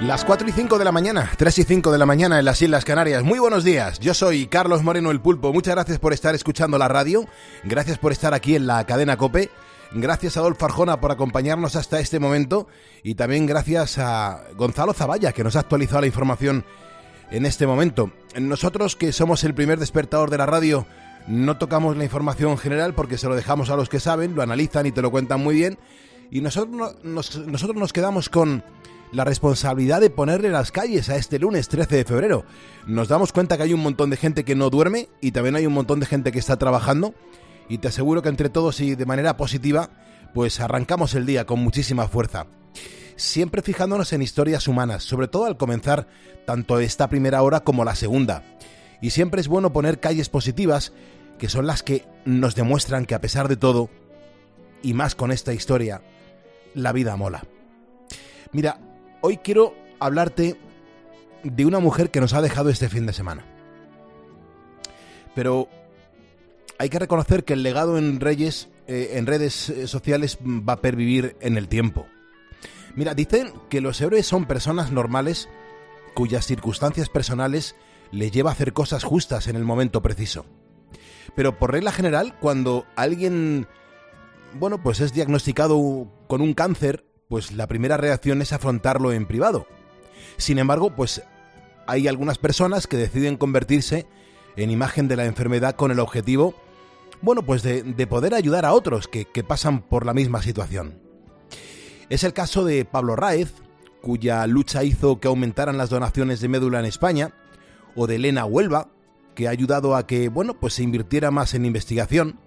Las 4 y 5 de la mañana, 3 y 5 de la mañana en las Islas Canarias. Muy buenos días, yo soy Carlos Moreno el Pulpo. Muchas gracias por estar escuchando la radio, gracias por estar aquí en la cadena Cope, gracias a Adolfo Arjona por acompañarnos hasta este momento y también gracias a Gonzalo Zavalla que nos ha actualizado la información en este momento. Nosotros que somos el primer despertador de la radio no tocamos la información general porque se lo dejamos a los que saben, lo analizan y te lo cuentan muy bien y nosotros nos, nosotros nos quedamos con la responsabilidad de ponerle las calles a este lunes 13 de febrero. Nos damos cuenta que hay un montón de gente que no duerme y también hay un montón de gente que está trabajando y te aseguro que entre todos y de manera positiva pues arrancamos el día con muchísima fuerza. Siempre fijándonos en historias humanas, sobre todo al comenzar tanto esta primera hora como la segunda. Y siempre es bueno poner calles positivas, que son las que nos demuestran que a pesar de todo, y más con esta historia, la vida mola. Mira, Hoy quiero hablarte de una mujer que nos ha dejado este fin de semana. Pero hay que reconocer que el legado en Reyes, eh, en redes eh, sociales, va a pervivir en el tiempo. Mira, dicen que los héroes son personas normales cuyas circunstancias personales les lleva a hacer cosas justas en el momento preciso. Pero por regla general, cuando alguien, bueno, pues es diagnosticado con un cáncer pues la primera reacción es afrontarlo en privado. Sin embargo, pues hay algunas personas que deciden convertirse en imagen de la enfermedad con el objetivo, bueno, pues de, poder ayudar a otros que, que pasan por la misma situación. Es el caso de Pablo Raez, cuya lucha hizo que aumentaran las donaciones de médula en España, o de Elena Huelva, que ha ayudado a que, bueno, pues se invirtiera más en investigación.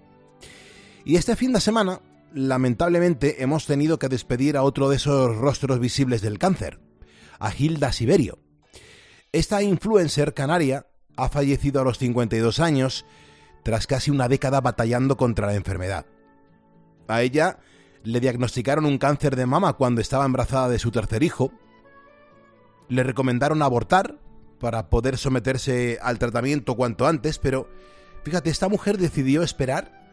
Y este fin de semana lamentablemente hemos tenido que despedir a otro de esos rostros visibles del cáncer, a Hilda Siberio. Esta influencer canaria ha fallecido a los 52 años tras casi una década batallando contra la enfermedad. A ella le diagnosticaron un cáncer de mama cuando estaba embarazada de su tercer hijo. Le recomendaron abortar para poder someterse al tratamiento cuanto antes, pero fíjate, esta mujer decidió esperar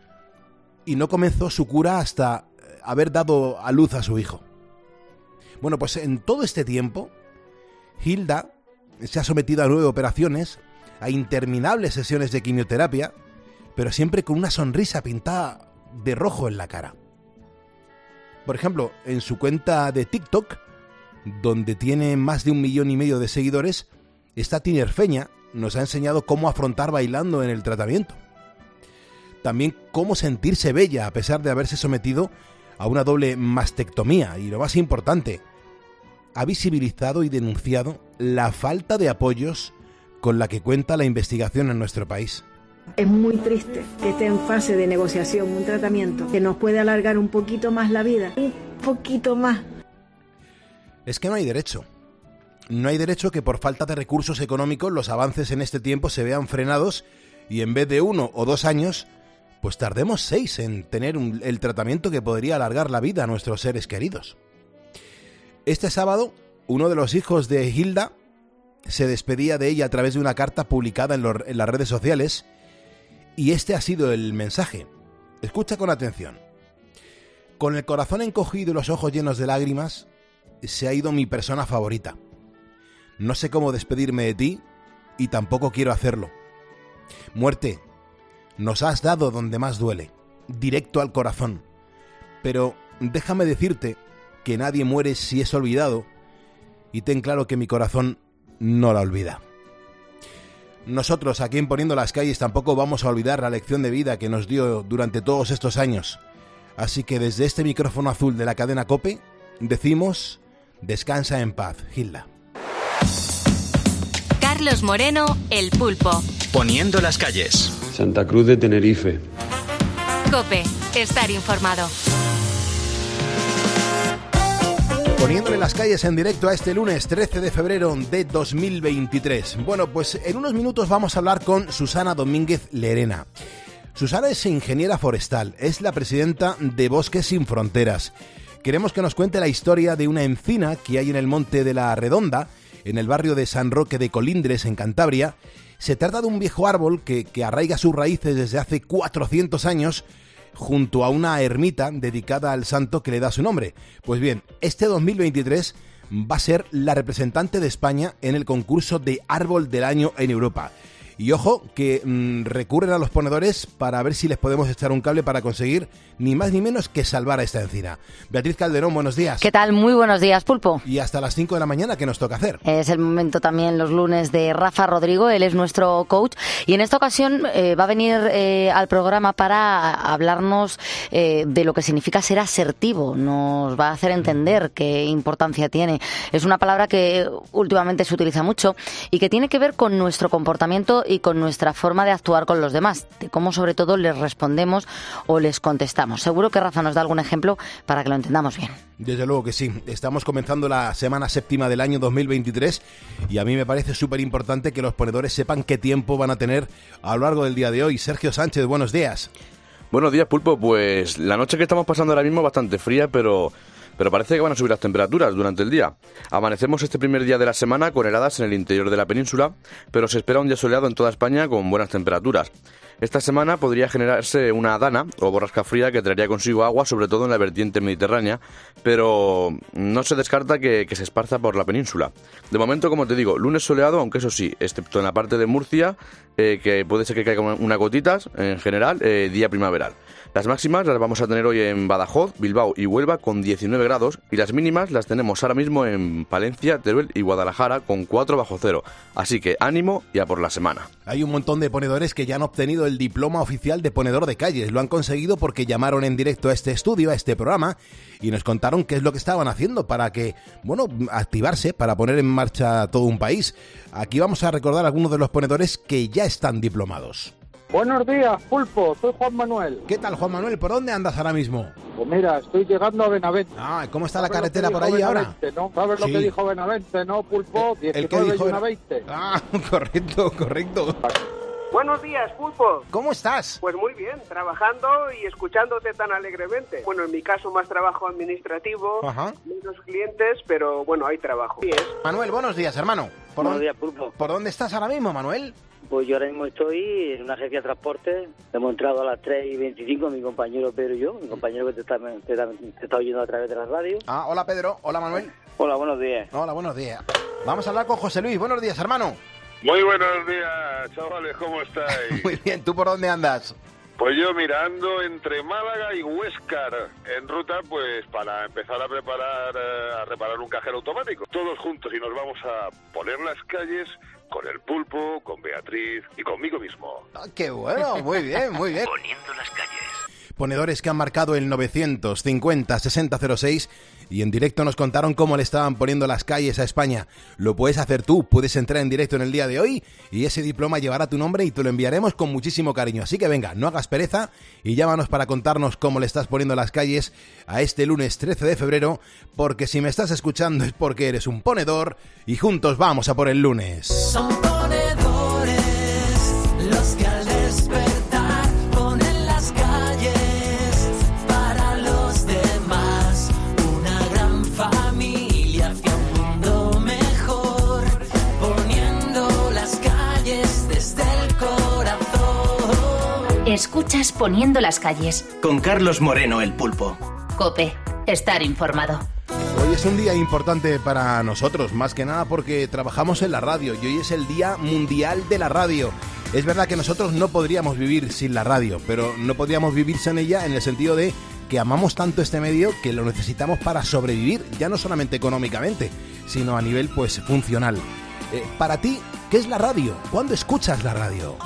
y no comenzó su cura hasta eh, haber dado a luz a su hijo. Bueno, pues en todo este tiempo, Hilda se ha sometido a nueve operaciones, a interminables sesiones de quimioterapia, pero siempre con una sonrisa pintada de rojo en la cara. Por ejemplo, en su cuenta de TikTok, donde tiene más de un millón y medio de seguidores, esta tinerfeña nos ha enseñado cómo afrontar bailando en el tratamiento también cómo sentirse bella a pesar de haberse sometido a una doble mastectomía y lo más importante, ha visibilizado y denunciado la falta de apoyos con la que cuenta la investigación en nuestro país. Es muy triste que esté en fase de negociación un tratamiento que nos puede alargar un poquito más la vida, un poquito más. Es que no hay derecho. No hay derecho que por falta de recursos económicos los avances en este tiempo se vean frenados y en vez de uno o dos años pues tardemos seis en tener el tratamiento que podría alargar la vida a nuestros seres queridos. Este sábado, uno de los hijos de Hilda se despedía de ella a través de una carta publicada en, en las redes sociales y este ha sido el mensaje. Escucha con atención. Con el corazón encogido y los ojos llenos de lágrimas, se ha ido mi persona favorita. No sé cómo despedirme de ti y tampoco quiero hacerlo. Muerte, nos has dado donde más duele, directo al corazón. Pero déjame decirte que nadie muere si es olvidado, y ten claro que mi corazón no la olvida. Nosotros aquí en Poniendo las Calles tampoco vamos a olvidar la lección de vida que nos dio durante todos estos años. Así que desde este micrófono azul de la cadena Cope, decimos, descansa en paz, Gilda. Carlos Moreno, El Pulpo. Poniendo las calles. Santa Cruz de Tenerife. Cope, estar informado. Poniéndole las calles en directo a este lunes 13 de febrero de 2023. Bueno, pues en unos minutos vamos a hablar con Susana Domínguez Lerena. Susana es ingeniera forestal, es la presidenta de Bosques Sin Fronteras. Queremos que nos cuente la historia de una encina que hay en el Monte de la Redonda, en el barrio de San Roque de Colindres, en Cantabria, se trata de un viejo árbol que, arraiga sus raíces desde hace 400 años junto a una ermita dedicada al santo que le da su nombre. Pues bien, este 2023 va a ser la representante de España en el concurso de árbol del año en Europa. Y ojo, que mm, recurren a los ponedores para ver si les podemos echar un cable para conseguir ni más ni menos que salvar a esta encina. Beatriz Calderón, buenos días. ¿Qué tal? Muy buenos días, Pulpo. Y hasta las 5 de la mañana, ¿qué nos toca hacer? Es el momento también los lunes de Rafa Rodrigo, él es nuestro coach. Y en esta ocasión eh, va a venir eh, al programa para hablarnos eh, de lo que significa ser asertivo. Nos va a hacer entender qué importancia tiene. Es una palabra que últimamente se utiliza mucho y que tiene que ver con nuestro comportamiento y con nuestra forma de actuar con los demás, de cómo sobre todo les respondemos o les contestamos. Seguro que Rafa nos da algún ejemplo para que lo entendamos bien. Desde luego que sí. Estamos comenzando la semana séptima del año 2023 y a mí me parece súper importante que los ponedores sepan qué tiempo van a tener a lo largo del día de hoy. Sergio Sánchez, buenos días. Buenos días, Pulpo. Pues la noche que estamos pasando ahora mismo es bastante fría, pero pero parece que van a subir las temperaturas durante el día. Amanecemos este primer día de la semana con heladas en el interior de la península, pero se espera un día soleado en toda España con buenas temperaturas. Esta semana podría generarse una dana o borrasca fría que traería consigo agua, sobre todo en la vertiente mediterránea, pero no se descarta que, se esparza por la península. De momento, como te digo, lunes soleado, aunque eso sí, excepto en la parte de Murcia, eh, que puede ser que caiga una gotitas, en general, eh, día primaveral. Las máximas las vamos a tener hoy en Badajoz, Bilbao y Huelva con 19 grados y las mínimas las tenemos ahora mismo en Palencia, Teruel y Guadalajara con 4 bajo cero. Así que ánimo y a por la semana. Hay un montón de ponedores que ya han obtenido el diploma oficial de ponedor de calles. Lo han conseguido porque llamaron en directo a este estudio, a este programa, y nos contaron qué es lo que estaban haciendo para que, bueno, activarse, para poner en marcha todo un país. Aquí vamos a recordar algunos de los ponedores que ya están diplomados. Buenos días, Pulpo. Soy Juan Manuel. ¿Qué tal, Juan Manuel? ¿Por dónde andas ahora mismo? Pues mira, estoy llegando a Benavente. Ah, ¿cómo está la carretera por ahí ahora? ¿no? ¿Sabes lo que dijo Benavente, no, Pulpo? 19 ¿El que dijo? y una 20. Ah, correcto, correcto. Buenos días, Pulpo. ¿Cómo estás? Pues muy bien, trabajando y escuchándote tan alegremente. Bueno, en mi caso más trabajo administrativo, Ajá. menos clientes, pero bueno, hay trabajo. Sí es. Manuel, buenos días, hermano. ¿Por Buenos días, Pulpo. ¿Por dónde estás ahora mismo, Manuel? Pues yo ahora mismo estoy en una agencia de transporte. Hemos entrado a las 3 y 25, mi compañero Pedro y yo, mi compañero que te está, te, está- te está oyendo a través de la radio. Ah, hola Pedro, hola Manuel. Hola, buenos días. Hola, buenos días. Vamos a hablar con José Luis. Buenos días, hermano. Muy buenos días, chavales, ¿cómo estáis? Muy bien, ¿tú por dónde andas? Pues yo mirando entre Málaga y Huéscar, en ruta pues para empezar a preparar, eh, a reparar un cajero automático. Todos juntos y nos vamos a poner las calles con el pulpo, con Beatriz y conmigo mismo. Ah, qué bueno, muy bien, muy bien. Poniendo las calles. Ponedores que han marcado el 950 6006 y en directo nos contaron cómo le estaban poniendo las calles a España. Lo puedes hacer tú, puedes entrar en directo en el día de hoy y ese diploma llevará tu nombre y te lo enviaremos con muchísimo cariño. Así que venga, no hagas pereza y llámanos para contarnos cómo le estás poniendo las calles a este lunes 13 de febrero, porque si me estás escuchando es porque eres un ponedor y juntos vamos a por el lunes. Son ponedores Escuchas Poniendo las calles. Con Carlos Moreno, el pulpo. Cope, estar informado. Hoy es un día importante para nosotros, más que nada porque trabajamos en la radio y hoy es el Día Mundial de la Radio. Es verdad que nosotros no podríamos vivir sin la radio, pero no podríamos vivir sin ella en el sentido de que amamos tanto este medio que lo necesitamos para sobrevivir, ya no solamente económicamente, sino a nivel pues funcional. Eh, para ti, ¿qué es la radio? ¿Cuándo escuchas la radio?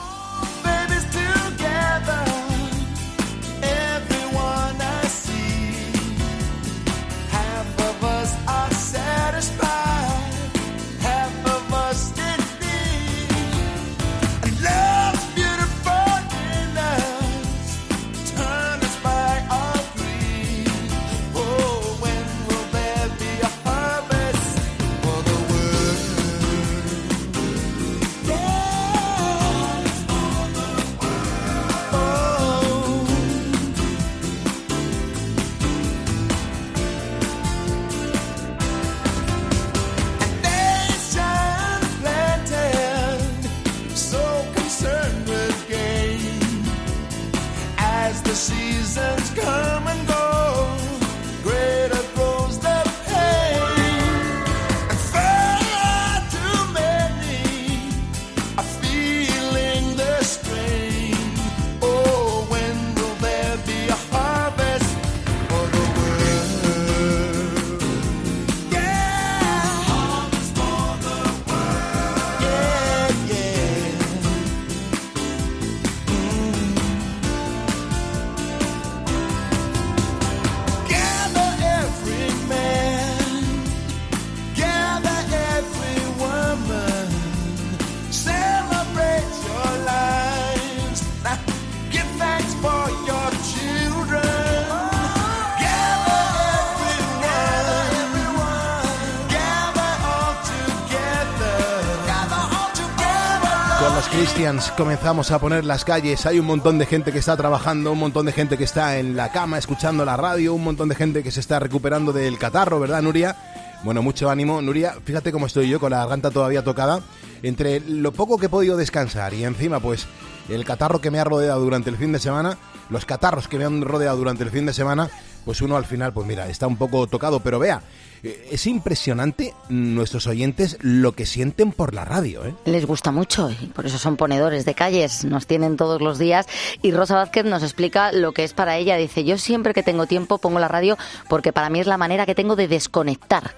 Comenzamos a poner las calles. Hay un montón de gente que está trabajando, un montón de gente que está en la cama escuchando la radio, un montón de gente que se está recuperando del catarro, ¿verdad, Nuria? Bueno, mucho ánimo. Nuria, fíjate cómo estoy yo con la garganta todavía tocada. Entre lo poco que he podido descansar y encima, pues, el catarro que me ha rodeado durante el fin de semana, los catarros que me han rodeado durante el fin de semana, pues uno al final, pues mira, está un poco tocado. Pero vea, eh, es impresionante nuestros oyentes lo que sienten por la radio, ¿eh? Les gusta mucho y por eso son ponedores de calles, nos tienen todos los días y Rosa Vázquez nos explica lo que es para ella. Dice, yo siempre que tengo tiempo pongo la radio porque para mí es la manera que tengo de desconectar.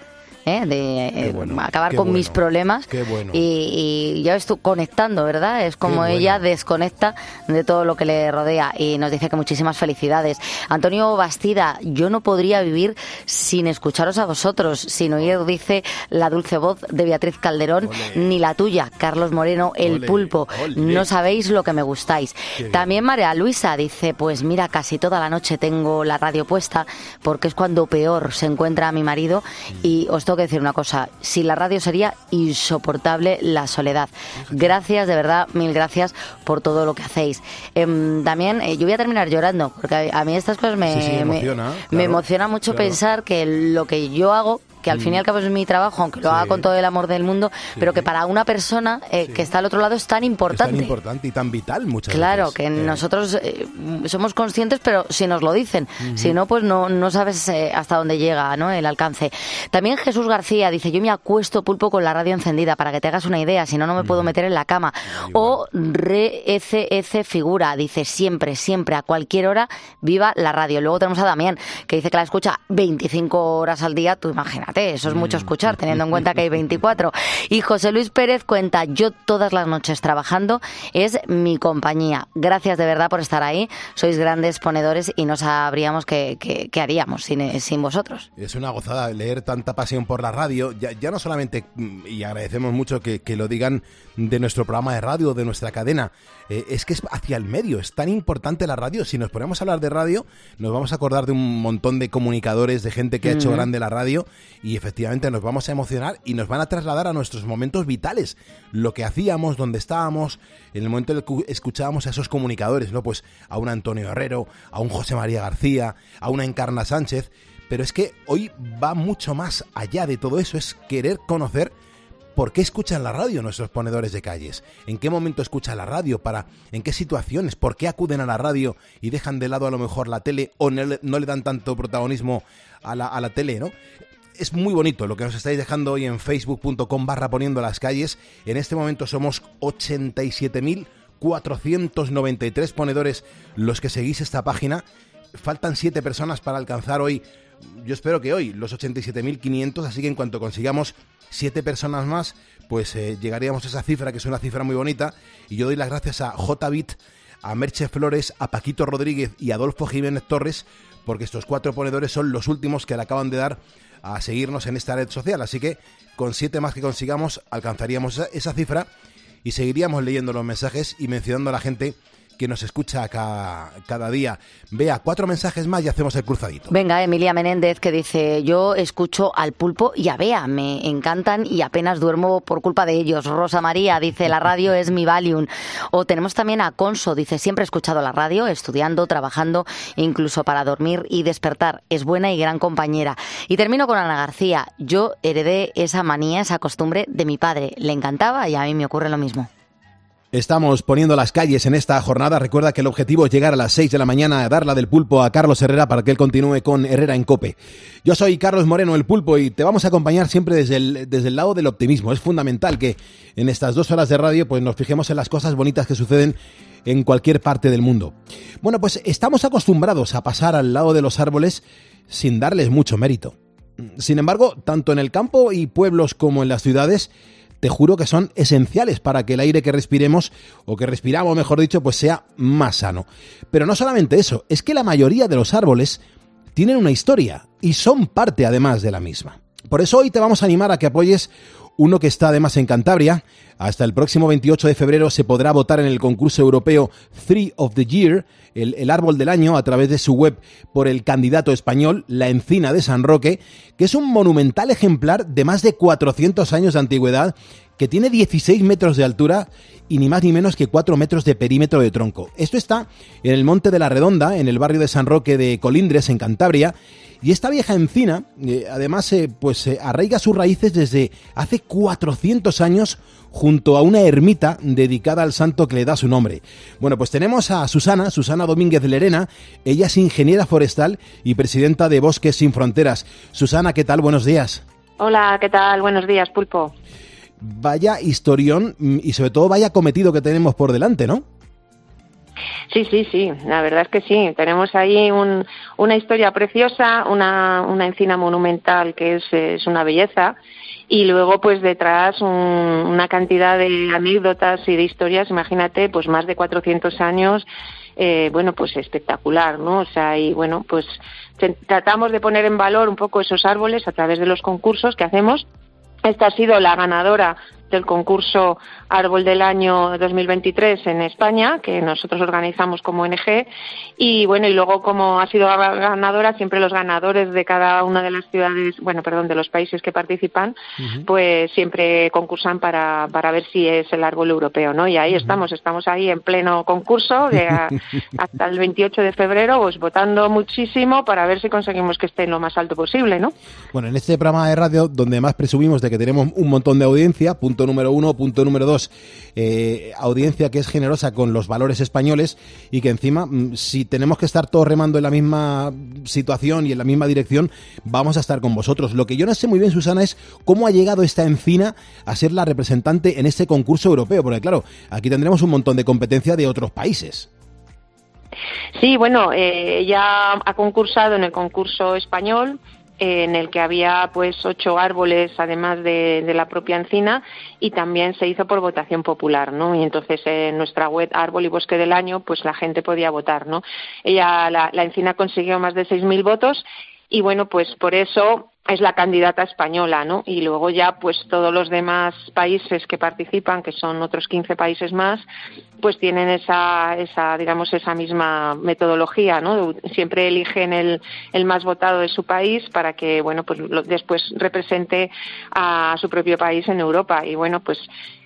¿Eh? de eh, bueno, acabar con bueno, mis problemas bueno. y, y ya estoy conectando, ¿verdad? Es como ella desconecta de todo lo que le rodea y nos dice que muchísimas felicidades. Antonio Bastida, yo no podría vivir sin escucharos a vosotros, sin oír, dice la dulce voz de Beatriz Calderón, ni la tuya, Carlos Moreno, el pulpo. No sabéis lo que me gustáis. Qué. También María Luisa dice, pues mira, casi toda la noche tengo la radio puesta porque es cuando peor se encuentra mi marido y os tengo que decir una cosa, sin la radio sería insoportable la soledad. Gracias, de verdad, mil gracias por todo lo que hacéis. Em, también eh, yo voy a terminar llorando porque a, a mí estas cosas me, Sí, sí, me- emociona, me claro, emociona mucho claro. pensar que lo que yo hago que al fin y al cabo es mi trabajo, aunque lo haga con todo el amor del mundo, pero que para una persona eh, que está al otro lado es tan Es importante. tan importante y tan vital muchas Claro, veces. que Eh, nosotros eh, somos conscientes, pero si nos lo dicen, si no, pues no, no sabes hasta dónde llega ¿no? el alcance. También Jesús García dice, yo me acuesto pulpo con la radio encendida, para que te hagas una idea, si no, no me puedo meter en la cama. O RECF Figura, dice, siempre, siempre, a cualquier hora, viva la radio. Luego tenemos a Damián, que dice que la escucha 25 horas al día, tú imagínate, eso es mucho escuchar, teniendo en cuenta que hay 24. Y José Luis Pérez cuenta, yo todas las noches trabajando es mi compañía. Gracias de verdad por estar ahí. Sois grandes ponedores y no sabríamos qué, haríamos sin, sin vosotros. Es una gozada leer tanta pasión por la radio. Ya, ya no solamente, y agradecemos mucho que, que lo digan de nuestro programa de radio, de nuestra cadena, eh, es que es hacia el medio. Es tan importante la radio. Si nos ponemos a hablar de radio, nos vamos a acordar de un montón de comunicadores, de gente que ha hecho grande la radio, y efectivamente nos vamos a emocionar y nos van a trasladar a nuestros momentos vitales. Lo que hacíamos, donde estábamos, en el momento en el que escuchábamos a esos comunicadores, ¿no? Pues a un Antonio Herrero, a un José María García, a una Encarna Sánchez. Pero es que hoy va mucho más allá de todo eso, es querer conocer por qué escuchan la radio nuestros ponedores de calles, en qué momento escuchan la radio, para, en qué situaciones, por qué acuden a la radio y dejan de lado a lo mejor la tele o no le, dan tanto protagonismo a la, a la tele, ¿no? Es muy bonito lo que nos estáis dejando hoy en facebook.com barra poniendo las calles. En este momento somos 87.493 ponedores los que seguís esta página. Faltan 7 personas para alcanzar hoy, yo espero que hoy, los 87.500, así que en cuanto consigamos 7 personas más, pues eh, llegaríamos a esa cifra, que es una cifra muy bonita. Y yo doy las gracias a JBit, a Merche Flores, a Paquito Rodríguez y a Adolfo Jiménez Torres, porque estos cuatro ponedores son los últimos que le acaban de dar a seguirnos en esta red social. Así que con siete más que consigamos, alcanzaríamos esa cifra y seguiríamos leyendo los mensajes y mencionando a la gente que nos escucha ca- cada día. Vea, cuatro mensajes más y hacemos el cruzadito. Venga, Emilia Menéndez que dice, yo escucho al pulpo y a Bea, me encantan y apenas duermo por culpa de ellos. Rosa María dice, la radio es mi Valium. O tenemos también a Conso, dice, siempre he escuchado la radio, estudiando, trabajando, incluso para dormir y despertar. Es buena y gran compañera. Y termino con Ana García. Yo heredé esa manía, esa costumbre de mi padre. Le encantaba y a mí me ocurre lo mismo. Estamos poniendo las calles en esta jornada. Recuerda que el objetivo es llegar a las 6 de la mañana a darla del pulpo a Carlos Herrera para que él continúe con Herrera en Cope. Yo soy Carlos Moreno, el pulpo, y te vamos a acompañar siempre desde el, desde el lado del optimismo. Es fundamental que en estas dos horas de radio pues nos fijemos en las cosas bonitas que suceden en cualquier parte del mundo. Bueno, pues estamos acostumbrados a pasar al lado de los árboles sin darles mucho mérito. Sin embargo, tanto en el campo y pueblos como en las ciudades, te juro que son esenciales para que el aire que respiremos, o que respiramos, mejor dicho, pues sea más sano. Pero no solamente eso, es que la mayoría de los árboles tienen una historia y son parte además de la misma. Por eso hoy te vamos a animar a que apoyes uno que está además en Cantabria. Hasta el próximo 28 de febrero se podrá votar en el concurso europeo Tree of the Year, el, el árbol del año, a través de su web por el candidato español, la encina de San Roque, que es un monumental ejemplar de más de 400 años de antigüedad que tiene 16 metros de altura y ni más ni menos que 4 metros de perímetro de tronco. Esto está en el Monte de la Redonda, en el barrio de San Roque de Colindres, en Cantabria, y esta vieja encina, eh, además, eh, pues eh, arraiga sus raíces desde hace 400 años junto a una ermita dedicada al santo que le da su nombre. Bueno, pues tenemos a Susana, Susana Domínguez Lerena, ella es ingeniera forestal y presidenta de Bosques Sin Fronteras. Susana, ¿qué tal? Buenos días. Hola, ¿qué tal? Buenos días, Pulpo. Vaya historión mm, y sobre todo vaya cometido que tenemos por delante, ¿no? Sí, sí, sí, la verdad es que sí. Tenemos ahí un, una historia preciosa, una, una encina monumental que es, una belleza y luego pues detrás un- una cantidad de anécdotas y de historias, imagínate, pues más de 400 años, eh, bueno, pues espectacular, ¿no? O sea, y bueno, pues tratamos de poner en valor un poco esos árboles a través de los concursos que hacemos. Esta ha sido la ganadora del concurso Árbol del Año 2023 en España, que nosotros organizamos como ONG. Y bueno, y luego como ha sido ganadora, siempre los ganadores de cada una de las ciudades, bueno, perdón, de los países que participan, pues siempre concursan para, para ver si es el árbol europeo, ¿no? Y ahí estamos, estamos ahí en pleno concurso de a- hasta el 28 de febrero, pues votando muchísimo para ver si conseguimos que esté en lo más alto posible, ¿no? Bueno, en este programa de radio, donde más presumimos de que tenemos un montón de audiencia, punto número uno, punto número dos, eh, audiencia que es generosa con los valores españoles y que encima, mm, si tenemos que estar todos remando en la misma situación y en la misma dirección, vamos a estar con vosotros. Lo que yo no sé muy bien, Susana, es cómo ha llegado esta encina a ser la representante en este concurso europeo, porque claro, aquí tendremos un montón de competencia de otros países. Sí, bueno, eh, ella ha concursado en el concurso español en el que había pues ocho árboles además de, la propia encina y también se hizo por votación popular, ¿no? Y entonces en nuestra web Árbol y Bosque del Año pues la gente podía votar, ¿no? Ella, la, la encina consiguió más de 6.000 votos y bueno, pues por eso es la candidata española, ¿no? Y luego ya, pues todos los demás países que participan, que son otros 15 países más, pues tienen esa, esa digamos, esa misma metodología, ¿no? Siempre eligen el, el más votado de su país para que, bueno, pues lo- después represente a su propio país en Europa. Y bueno, pues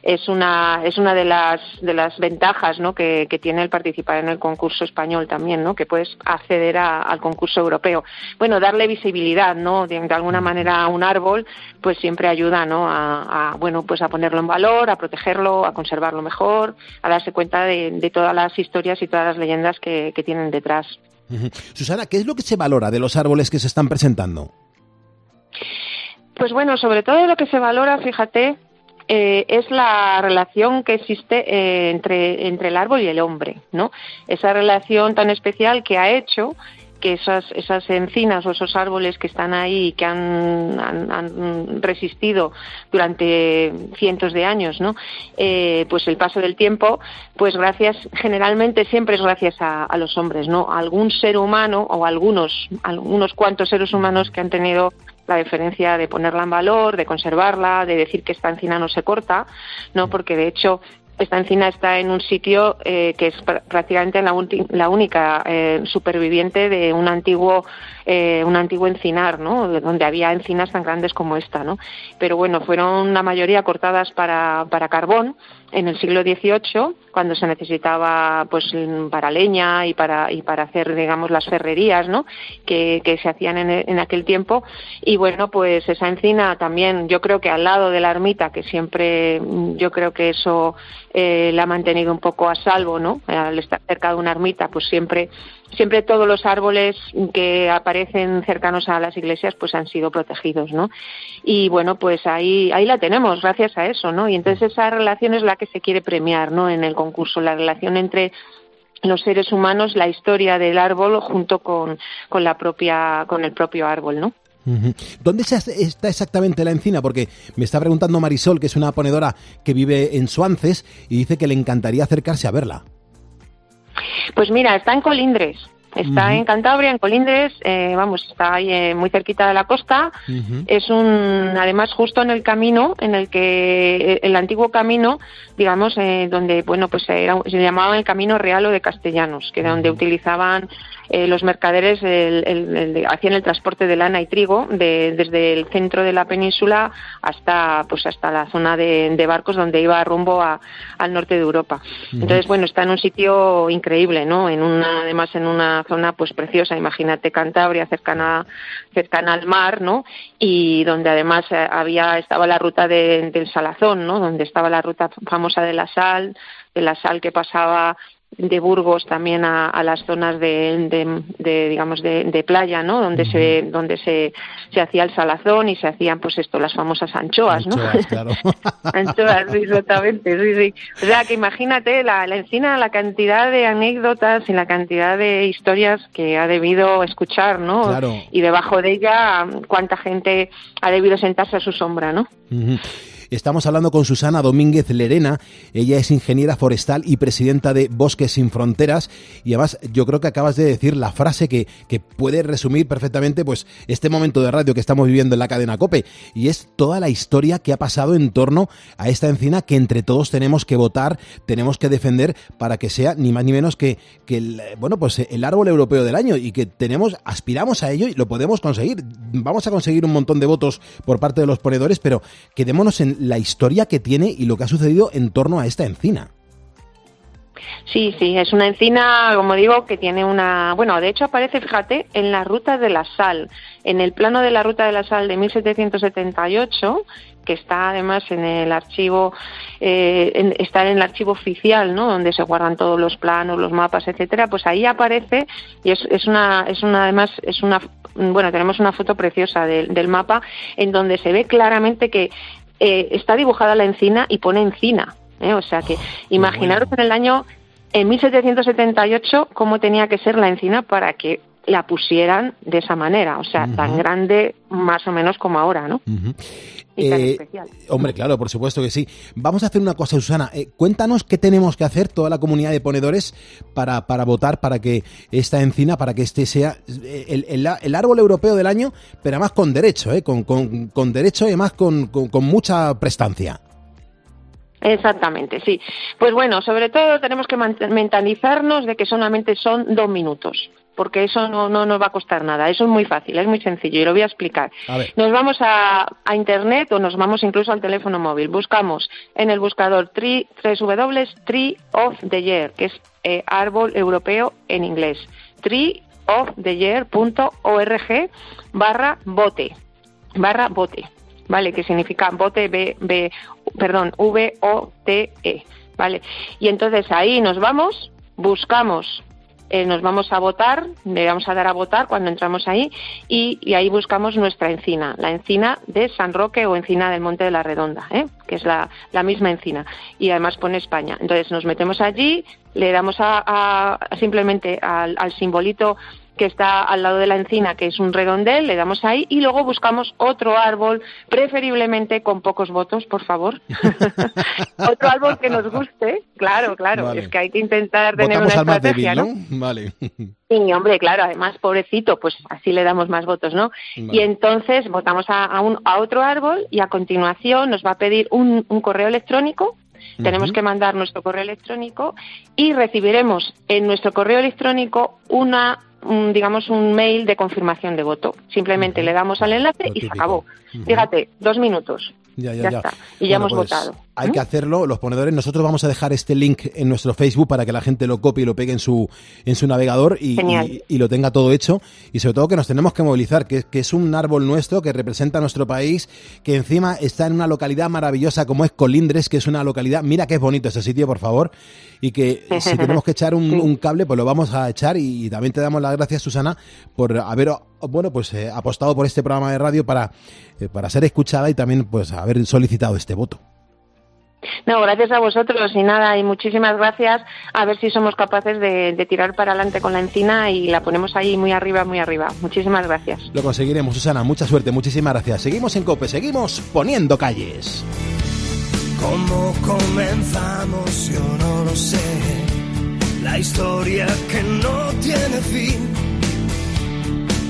es una, es una de las, de las ventajas, ¿no? Que, que tiene el participar en el concurso español también, ¿no? Que puedes acceder a- al concurso europeo. Bueno, darle visibilidad, ¿no? De, de alguna manera a un árbol, pues siempre ayuda, ¿no? A, a, bueno, pues a ponerlo en valor, a protegerlo, a conservarlo mejor, a darse cuenta de, de todas las historias y todas las leyendas que, que tienen detrás. Susana, ¿qué es lo que se valora de los árboles que se están presentando? Pues bueno, sobre todo lo que se valora, fíjate, eh, es la relación que existe eh, entre, entre el árbol y el hombre, ¿no? Esa relación tan especial que ha hecho que esas, esas encinas o esos árboles que están ahí y que han, han- resistido durante cientos de años, ¿no? Eh, pues el paso del tiempo, pues gracias, generalmente siempre es gracias a, a los hombres, ¿no? A algún ser humano o algunos, algunos cuantos seres humanos que han tenido la diferencia de ponerla en valor, de conservarla, de decir que esta encina no se corta, ¿no? Porque de hecho esta encina está en un sitio eh, que es pr- prácticamente la, la única eh, superviviente de un antiguo eh, un antiguo encinar, ¿no? De Donde había encinas tan grandes como esta, ¿no? Pero bueno, fueron la mayoría cortadas para, para carbón en el siglo XVIII, cuando se necesitaba pues para leña y para y para hacer digamos las ferrerías, ¿no? Que, que se hacían en, en aquel tiempo y bueno pues esa encina también yo creo que al lado de la ermita que siempre yo creo que eso eh, la ha mantenido un poco a salvo, ¿no? Al estar cerca de una ermita pues siempre siempre todos los árboles que aparecen cercanos a las iglesias pues han sido protegidos, ¿no? Y bueno, pues ahí ahí la tenemos gracias a eso, ¿no? Y entonces esa relación es la que se quiere premiar, ¿no? En el concurso, la relación entre los seres humanos, la historia del árbol junto con, con la propia con el propio árbol, ¿no? ¿Dónde está exactamente la encina? Porque me está preguntando Marisol, que es una ponedora que vive en Suances, y dice que le encantaría acercarse a verla. Pues mira, está en Colindres. Está en Cantabria, en Colindres, eh, vamos, está ahí eh, muy cerquita de la costa. Es un, además, justo en el camino, en el que eh, el antiguo camino, digamos, eh, donde, bueno, pues era- se llamaba el Camino Real o de Castellanos, que era donde utilizaban eh, los mercaderes el- el- el- hacían el transporte de lana y trigo de- desde el centro de la península hasta pues hasta la zona de, de barcos donde iba rumbo a- al norte de Europa. Entonces, bueno, está en un sitio increíble, ¿no? En una, además en una zona pues preciosa, imagínate Cantabria cercana cercana al mar, ¿no? Y donde además eh, había estaba la ruta de- del Salazón, ¿no? Donde estaba la ruta famosa de la sal, de la sal que pasaba de Burgos también a, a las zonas de, de- de, digamos de, de playa no donde se donde se, se hacía el salazón y se hacían pues esto las famosas anchoas no Anchoas, claro. Anchoas, exactamente, sí, sí. O sea, que imagínate la, la encina, la cantidad de anécdotas y la cantidad de historias que ha debido escuchar, ¿no? Claro. Y debajo de ella, cuánta gente ha debido sentarse a su sombra, ¿no? Estamos hablando con Susana Domínguez Lerena. Ella es ingeniera forestal y presidenta de Bosques Sin Fronteras. Y además, yo creo que acabas de decir la frase que, que puede resumir perfectamente pues, este momento de radio que estamos viviendo en la cadena COPE. Y es toda la historia que ha pasado en torno a esta encina que entre todos tenemos que votar, tenemos que defender para que sea ni más ni menos que, que el, bueno, pues el árbol europeo del año y que tenemos, aspiramos a ello y lo podemos conseguir. Vamos a conseguir un montón de votos por parte de los ponedores, pero quedémonos en la historia que tiene y lo que ha sucedido en torno a esta encina. Sí, sí, es una encina, como digo, que tiene una... Bueno, de hecho aparece, fíjate, en la ruta de la sal, en el plano de la ruta de la sal de 1778, que está además en el archivo, eh, en- está en el archivo oficial, ¿no? Donde se guardan todos los planos, los mapas, etcétera. Pues ahí aparece y es, es una, es una, además, es una, bueno, tenemos una foto preciosa del- del mapa en donde se ve claramente que eh, está dibujada la encina y pone encina. ¿eh? O sea que imaginaros en el año en 1778 cómo tenía que ser la encina para que la pusieran de esa manera, o sea, tan grande más o menos como ahora, ¿no? Y tan Eh, especial. Hombre, claro, por supuesto que sí. Vamos a hacer una cosa, Susana. Eh, cuéntanos qué tenemos que hacer toda la comunidad de ponedores para, para votar para que esta encina, para que este sea eh, el, el- el árbol europeo del año, pero además con derecho, ¿eh? con, con- con derecho y además con, con- con mucha prestancia. Exactamente, sí. Pues bueno, sobre todo tenemos que mentalizarnos de que solamente son dos minutos, porque eso no, no nos va a costar nada. Eso es muy fácil, es muy sencillo y lo voy a explicar. A. Nos vamos a, a internet o nos vamos incluso al teléfono móvil. Buscamos en el buscador tri, www, Tree of the Year, que es eh, árbol europeo en inglés. treeoftheyear.org barra bote, barra bote, ¿vale? Que significa bote, B, B, perdón, V-O-T-E, ¿vale? Y entonces ahí nos vamos, buscamos eh, nos vamos a votar, le vamos a dar a votar cuando entramos ahí y, y ahí buscamos nuestra encina, la encina de San Roque o encina del Monte de la Redonda, ¿eh? que es la, la misma encina y además pone España. Entonces nos metemos allí, le damos a, simplemente al simbolito que está al lado de la encina, que es un redondel, le damos ahí y luego buscamos otro árbol, preferiblemente con pocos votos, por favor. otro árbol que nos guste, claro, claro, Vale. es que hay que intentar tener Votamos una estrategia, débil, ¿no? ¿no? Vale. Sí, hombre, claro, además, pobrecito, pues así le damos más votos, ¿no? Vale. Y entonces votamos a, a un, a otro árbol y a continuación nos va a pedir un, un correo electrónico. Tenemos que mandar nuestro correo electrónico y recibiremos en nuestro correo electrónico una, un, digamos, un mail de confirmación de voto. Simplemente le damos al enlace y se acabó. Fíjate, dos minutos. Ya, ya, Ya ya. está. Y ya hemos pues, votado. Hay ¿Mm? que hacerlo, los ponedores. Nosotros vamos a dejar este link en nuestro Facebook para que la gente lo copie y lo pegue en su, en su navegador y, y- y lo tenga todo hecho. Y sobre todo que nos tenemos que movilizar, que, que es un árbol nuestro que representa a nuestro país, que encima está en una localidad maravillosa como es Colindres, que es una localidad, mira que es bonito ese sitio, por favor. Y que si tenemos que echar un, un cable, pues lo vamos a echar. Y, también te damos las gracias, Susana, por haber bueno, pues eh, apostado por este programa de radio para, eh, para ser escuchada y también pues haber solicitado este voto. No, gracias a vosotros y nada, y muchísimas gracias. A ver si somos capaces de, de tirar para adelante con la encina y la ponemos ahí muy arriba, muy arriba. Muchísimas gracias. Lo conseguiremos, Susana. Mucha suerte, muchísimas gracias. Seguimos en COPE, seguimos poniendo calles. ¿Cómo comenzamos? Yo no lo sé. La historia que no tiene fin.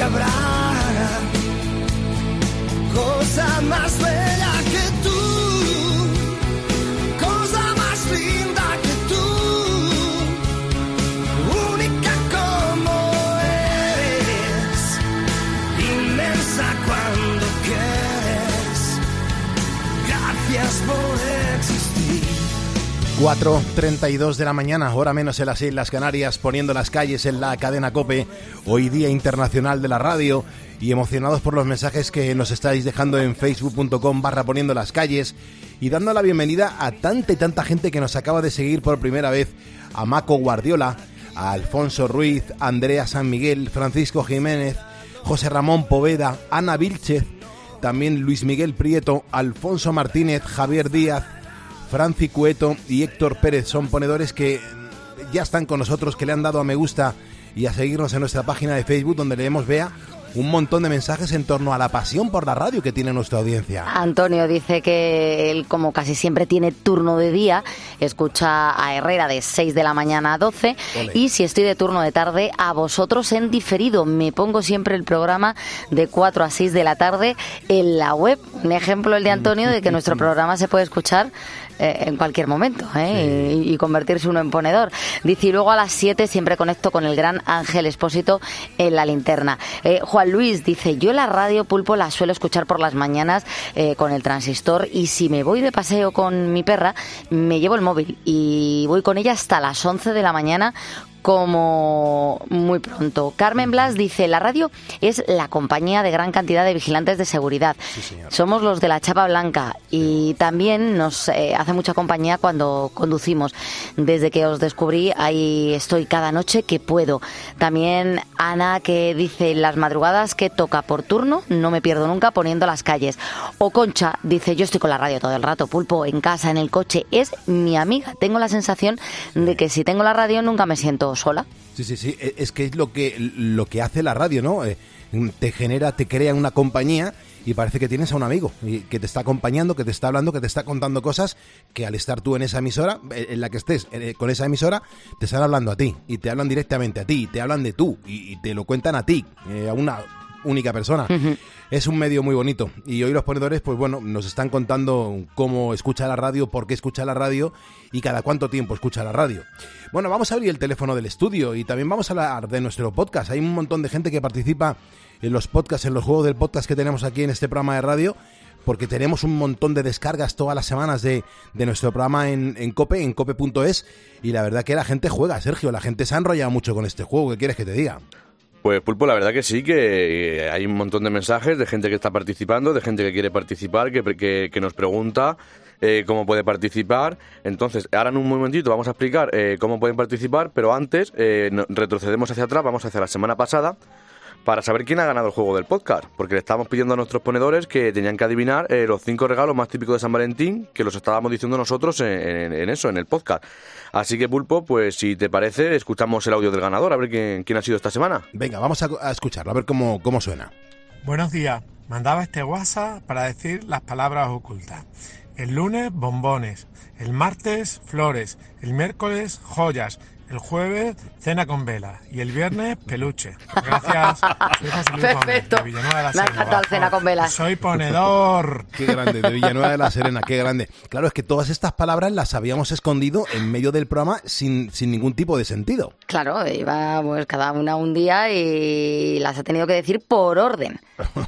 nunca habrá cosa más bella 4.32 de la mañana, hora menos en las Islas Canarias, poniendo las calles en la cadena Cope, hoy Día Internacional de la Radio, y emocionados por los mensajes que nos estáis dejando en facebook.com barra poniendo las calles, y dando la bienvenida a tanta y tanta gente que nos acaba de seguir por primera vez, a Maco Guardiola, a Alfonso Ruiz, Andrea San Miguel, Francisco Jiménez, José Ramón Poveda, Ana Vilchez, también Luis Miguel Prieto, Alfonso Martínez, Javier Díaz, Franci Cueto y Héctor Pérez son ponedores que ya están con nosotros, que le han dado a me gusta y a seguirnos en nuestra página de Facebook donde leemos, vea, un montón de mensajes en torno a la pasión por la radio que tiene nuestra audiencia. Antonio dice que él, como casi siempre tiene turno de día, escucha a Herrera de 6 de la mañana a 12 Ole. y si estoy de turno de tarde, a vosotros en diferido. Me pongo siempre el programa de 4 a 6 de la tarde en la web. Un ejemplo el de Antonio de que nuestro programa se puede escuchar eh, en cualquier momento ¿eh? y, y convertirse uno en ponedor. Dice, y luego a las 7 siempre conecto con el gran Ángel Expósito en la linterna. Eh, Juan Luis dice, yo la radio pulpo la suelo escuchar por las mañanas con el transistor y si me voy de paseo con mi perra, me llevo el móvil y voy con ella hasta las 11 de la mañana como muy pronto. Carmen Blas dice, la radio es la compañía de gran cantidad de vigilantes de seguridad. Somos los de la chapa blanca y también nos eh, hace mucha compañía cuando conducimos. Desde que os descubrí, ahí estoy cada noche que puedo. También Ana que dice, las madrugadas que toca por turno, no me pierdo nunca poniendo las calles. O Concha dice, yo estoy con la radio todo el rato, pulpo, en casa, en el coche, es mi amiga. Tengo la sensación de que si tengo la radio nunca me siento sola. Sí, sí, sí, e- es que es lo que, lo que hace la radio, ¿no? Eh, Te genera, te crea una compañía y parece que tienes a un amigo y que te está acompañando, que te está hablando, que te está contando cosas que al estar tú en esa emisora, eh, en la que estés eh, con esa emisora, te están hablando a ti y te hablan directamente a ti, y te hablan de tú y, te lo cuentan a ti, a una única persona. Es un medio muy bonito y hoy los ponedores, pues bueno, nos están contando cómo escucha la radio, por qué escucha la radio y cada cuánto tiempo escucha la radio. Bueno, vamos a abrir el teléfono del estudio y también vamos a hablar de nuestro podcast. Hay un montón de gente que participa en los podcasts, en los juegos del podcast que tenemos aquí en este programa de radio porque tenemos un montón de descargas todas las semanas de, de nuestro programa en, en Cope, en cope.es, y la verdad que la gente juega, Sergio, la gente se ha enrollado mucho con este juego, ¿qué quieres que te diga? Pues Pulpo, la verdad que sí, que eh, hay un montón de mensajes de gente que está participando, de gente que quiere participar, que, que, que nos pregunta eh, cómo puede participar. Entonces, ahora en un momentito vamos a explicar eh, cómo pueden participar, pero antes eh, retrocedemos hacia atrás, vamos hacia la semana pasada para saber quién ha ganado el juego del podcast, porque le estábamos pidiendo a nuestros ponedores que tenían que adivinar eh, los cinco regalos más típicos de San Valentín, que los estábamos diciendo nosotros en, en- en eso, en el podcast. Así que Pulpo, pues si te parece, escuchamos el audio del ganador, a ver quién, quién ha sido esta semana. Venga, vamos a, a escucharlo, a ver cómo, cómo suena. Buenos días. Mandaba este WhatsApp para decir las palabras ocultas. El lunes, bombones. El martes, flores. El miércoles, joyas. El jueves, cena con vela. Y el viernes, peluche. Gracias. Gómez, Perfecto. de Villanueva de la Me ha Serena. encantado el cena con velas. Soy ponedor. Qué grande, de Villanueva de la Serena, qué grande. Claro, es que todas estas palabras las habíamos escondido en medio del programa sin, sin ningún tipo de sentido. Claro, iba pues cada una un día y las ha tenido que decir por orden.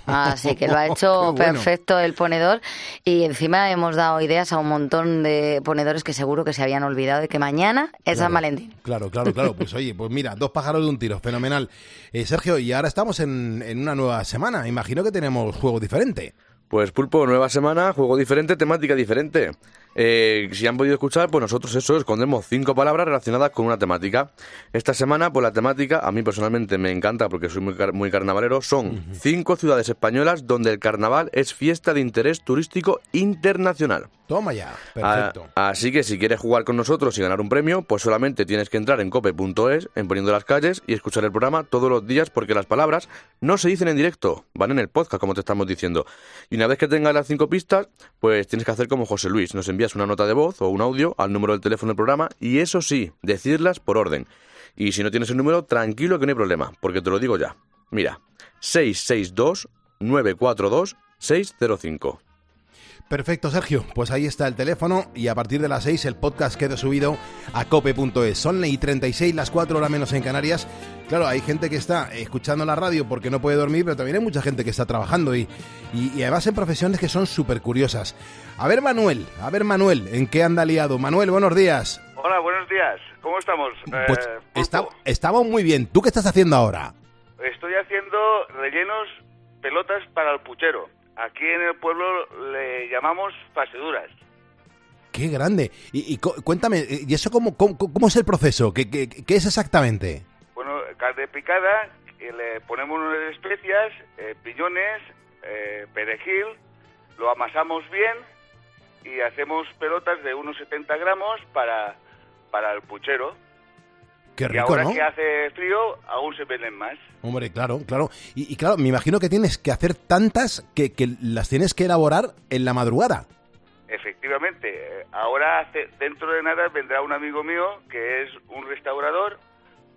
Así que lo ha hecho bueno. perfecto el ponedor y encima hemos dado ideas a un montón de ponedores que seguro que se habían olvidado de que mañana es San Valentín. Claro, claro, claro. Pues oye, pues mira, dos pájaros de un tiro, fenomenal. Eh, Sergio, y ahora estamos en, en una nueva semana. Imagino que tenemos juego diferente. Pues Pulpo, nueva semana, juego diferente, temática diferente. Eh, si han podido escuchar, pues nosotros eso, escondemos cinco palabras relacionadas con una temática. Esta semana, pues la temática, a mí personalmente me encanta porque soy muy, car- muy carnavalero, son cinco ciudades españolas donde el carnaval es fiesta de interés turístico internacional. Toma ya, perfecto. Ah, así que si quieres jugar con nosotros y ganar un premio, pues solamente tienes que entrar en cope.es, en Poniendo las Calles, y escuchar el programa todos los días porque las palabras no se dicen en directo, van en el podcast, como te estamos diciendo. Y una vez que tengas las cinco pistas, pues tienes que hacer como José Luis, nos envías una nota de voz o un audio al número del teléfono del programa y eso sí, decirlas por orden. Y si no tienes el número, tranquilo que no hay problema, porque te lo digo ya. Mira, 662-942-605. Perfecto, Sergio. Pues ahí está el teléfono y a partir de las 6 el podcast queda subido a cope.es. Son y 36, las 4 horas menos en Canarias. Claro, hay gente que está escuchando la radio porque no puede dormir, pero también hay mucha gente que está trabajando y, y, y además en profesiones que son súper curiosas. A ver, Manuel, a ver, Manuel, ¿en qué anda liado? Manuel, buenos días. Hola, buenos días. ¿Cómo estamos? Pues Eh, está- estamos muy bien. ¿Tú qué estás haciendo ahora? estoy haciendo rellenos pelotas para el puchero. Aquí en el pueblo le llamamos paseduras. Qué grande. Y, y cu- cuéntame, ¿y eso cómo, cómo, cómo es el proceso? ¿Qué, qué, qué es exactamente? Bueno, carne picada, le ponemos unas especias, eh, piñones, eh, perejil, lo amasamos bien y hacemos pelotas de unos 70 gramos para, para el puchero. Qué y rico, ahora ¿no? que hace frío, aún se venden más. Hombre, claro, claro. Y, y claro, me imagino que tienes que hacer tantas que, que las tienes que elaborar en la madrugada. Efectivamente, ahora hace- dentro de nada vendrá un amigo mío que es un restaurador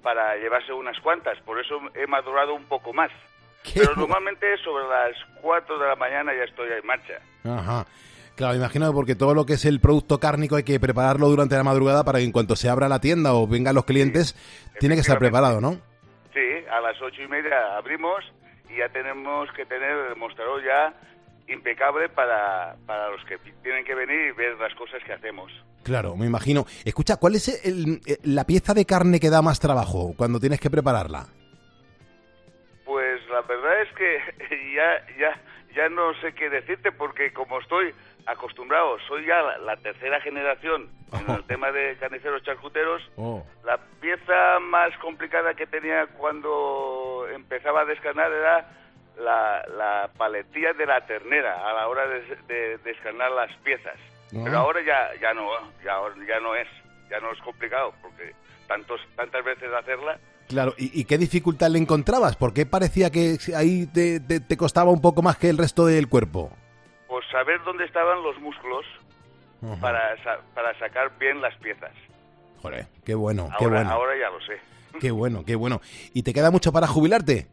para llevarse unas cuantas, por eso he madurado un poco más. Pero normalmente sobre las 4 de la mañana ya estoy en marcha. Ajá. Claro, me imagino que porque todo lo que es el producto cárnico hay que prepararlo durante la madrugada para que en cuanto se abra la tienda o vengan los clientes, tiene que estar preparado, ¿no? Sí, a las ocho y media abrimos y ya tenemos que tener el mostrador ya impecable para, para los que tienen que venir y ver las cosas que hacemos. Claro, me imagino. Escucha, ¿cuál es el- eh, la pieza de carne que da más trabajo cuando tienes que prepararla? Pues la verdad es que ya, ya, ya no sé qué decirte porque como estoy acostumbrado, soy ya la, la tercera generación en el tema de carniceros charcuteros, Oh. la pieza más complicada que tenía cuando empezaba a descarnar era la, la paletilla de la ternera a la hora de, de descarnar las piezas. Pero Ah. ahora ya, ya no, ya, ya no es, ya no es complicado porque tantos, tantas veces hacerla Claro, ¿y, y qué dificultad le encontrabas? ¿Por qué parecía que ahí te, te- te costaba un poco más que el resto del cuerpo? pues saber dónde estaban los músculos para, para sacar bien las piezas. Joder, qué bueno, qué bueno. ahora ya lo sé. Qué bueno, qué bueno. ¿Y te queda mucho para jubilarte?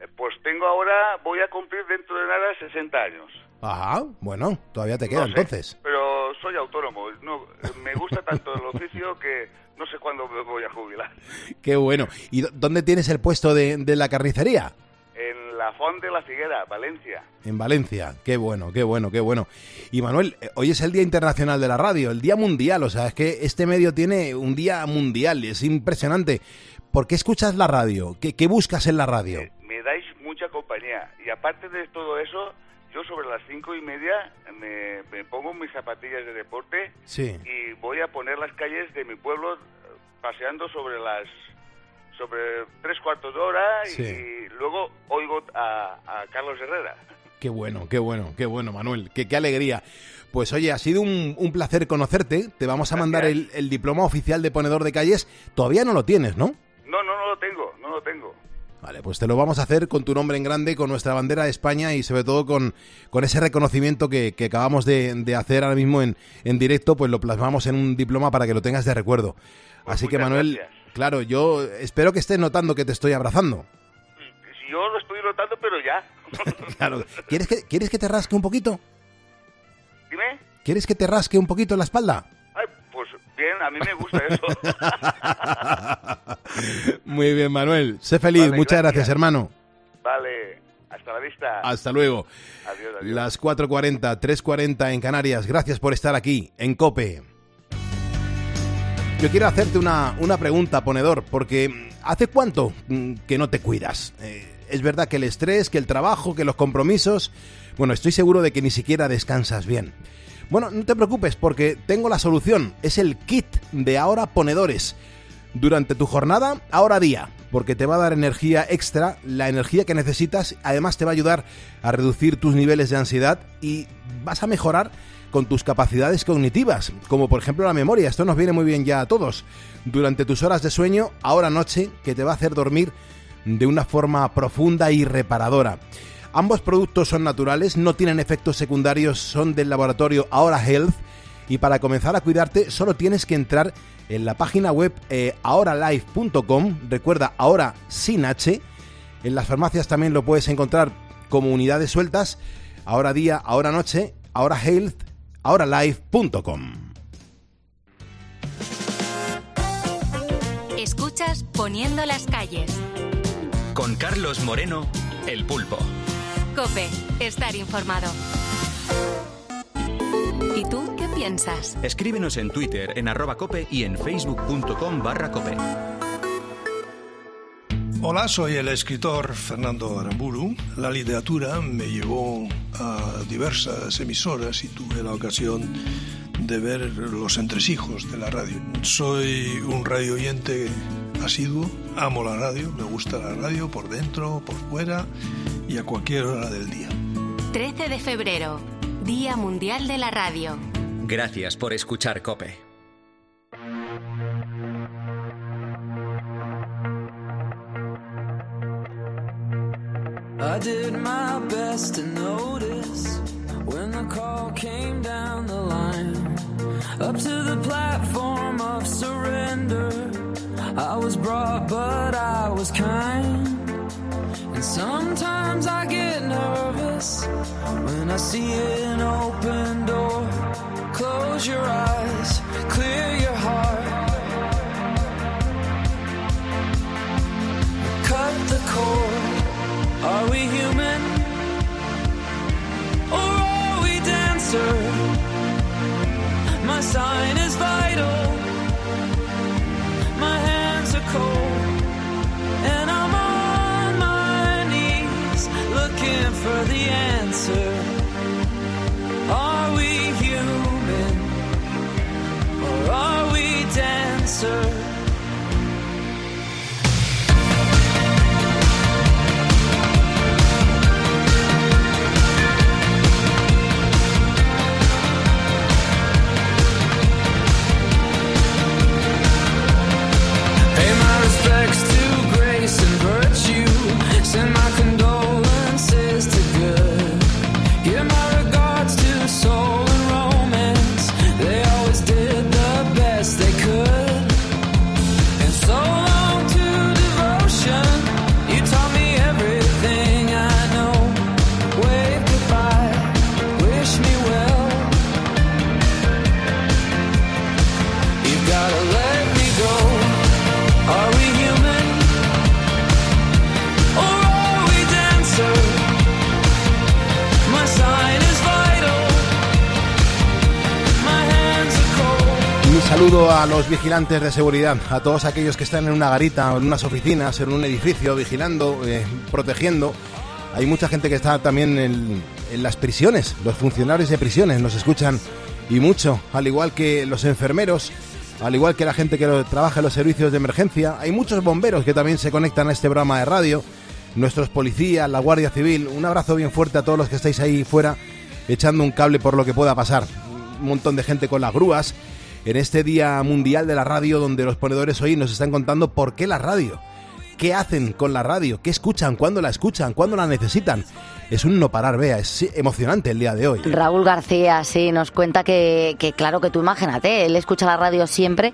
Eh, Pues tengo ahora, voy a cumplir dentro de nada 60 años. Ajá, bueno, todavía te queda No sé, entonces. Pero autónomo. No, me gusta tanto el oficio que no sé cuándo me voy a jubilar. Qué bueno. ¿Y dó- dónde tienes el puesto de, de la carnicería? En la Font de la Figuera, Valencia. En Valencia. Qué bueno, qué bueno, qué bueno. Y Manuel, eh, hoy es el Día Internacional de la Radio, el Día Mundial. O sea, es que este medio tiene un día mundial, es impresionante. ¿Por qué escuchas la radio? ¿Qué, qué buscas en la radio? Me dais mucha compañía. Y aparte de todo eso, yo sobre las cinco y media me, me pongo mis zapatillas de deporte Sí. y voy a poner las calles de mi pueblo eh, paseando sobre las sobre tres cuartos de hora Sí. y luego oigo a, a Carlos Herrera. Qué bueno, qué bueno, qué bueno, Manuel. Qué, qué alegría. Pues oye, ha sido un, un placer conocerte. Te vamos a mandar el, el diploma oficial de ponedor de calles. Todavía no lo tienes, ¿no? No, no, no lo tengo, no lo tengo. Vale, pues te lo vamos a hacer con tu nombre en grande, con nuestra bandera de España y sobre todo con, con ese reconocimiento que, que acabamos de, de hacer ahora mismo en, en directo, pues lo plasmamos en un diploma para que lo tengas de recuerdo. Así que Manuel, gracias. claro, yo espero que estés notando que te estoy abrazando. Si yo lo estoy notando, pero ya. Claro. ¿Quieres que, ¿Quieres que te rasque un poquito? Dime. ¿Quieres que te rasque un poquito en la espalda? Bien, a mí me gusta eso. Muy bien, Manuel. Sé feliz. Vale, Muchas gracias. gracias, hermano. vale, hasta la vista. Hasta luego. Adiós, adiós. Las 4.40, 3.40 en Canarias. Gracias por estar aquí, en Cope. Yo quiero hacerte una, una pregunta, ponedor, porque ¿hace cuánto mm, que no te cuidas? Eh, es verdad que el estrés, que el trabajo, que los compromisos... Bueno, estoy seguro de que ni siquiera descansas bien. Bueno, no te preocupes porque tengo la solución. Es el kit de ahora ponedores. Durante tu jornada, ahora día, porque te va a dar energía extra, la energía que necesitas, además te va a ayudar a reducir tus niveles de ansiedad y vas a mejorar con tus capacidades cognitivas, como por ejemplo la memoria. Esto nos viene muy bien ya a todos. Durante tus horas de sueño, ahora noche, que te va a hacer dormir de una forma profunda y reparadora. Ambos productos son naturales, no tienen efectos secundarios, son del laboratorio Ahora Health y para comenzar a cuidarte solo tienes que entrar en la página web eh, ahoralife.com, recuerda ahora sin H, en las farmacias también lo puedes encontrar como unidades sueltas, ahora día, ahora noche, ahora health, ahoralife.com. Escuchas Poniendo las calles. Con Carlos Moreno, el pulpo. Cope, estar informado. ¿Y tú qué piensas? Escríbenos en Twitter, en arroba cope y en facebook.com barra cope. Hola, soy el escritor Fernando Aramburu. La literatura me llevó a diversas emisoras y tuve la ocasión de ver los entresijos de la radio. Soy un radio oyente asiduo, amo la radio, me gusta la radio por dentro, por fuera y a cualquier hora del día. 13 de febrero, Día Mundial de la Radio. Gracias por escuchar cope. I did my best to when I saludo a los vigilantes de seguridad, a todos aquellos que están en una garita, en unas oficinas, en un edificio, vigilando, eh, protegiendo. Hay mucha gente que está también en, en las prisiones, los funcionarios de prisiones nos escuchan y mucho, al igual que los enfermeros, al igual que la gente que lo- trabaja en los servicios de emergencia. Hay muchos bomberos que también se conectan a este programa de radio, nuestros policías, la Guardia Civil. Un abrazo bien fuerte a todos los que estáis ahí fuera echando un cable por lo que pueda pasar. Un montón de gente con las grúas en este Día Mundial de la Radio donde los ponedores hoy nos están contando por qué la radio. qué hacen con la radio, qué escuchan, cuándo la escuchan, cuándo la necesitan. Es un no parar, vea, es emocionante el día de hoy. Raúl García, sí, nos cuenta que, que, claro que tú imagínate, él escucha la radio siempre,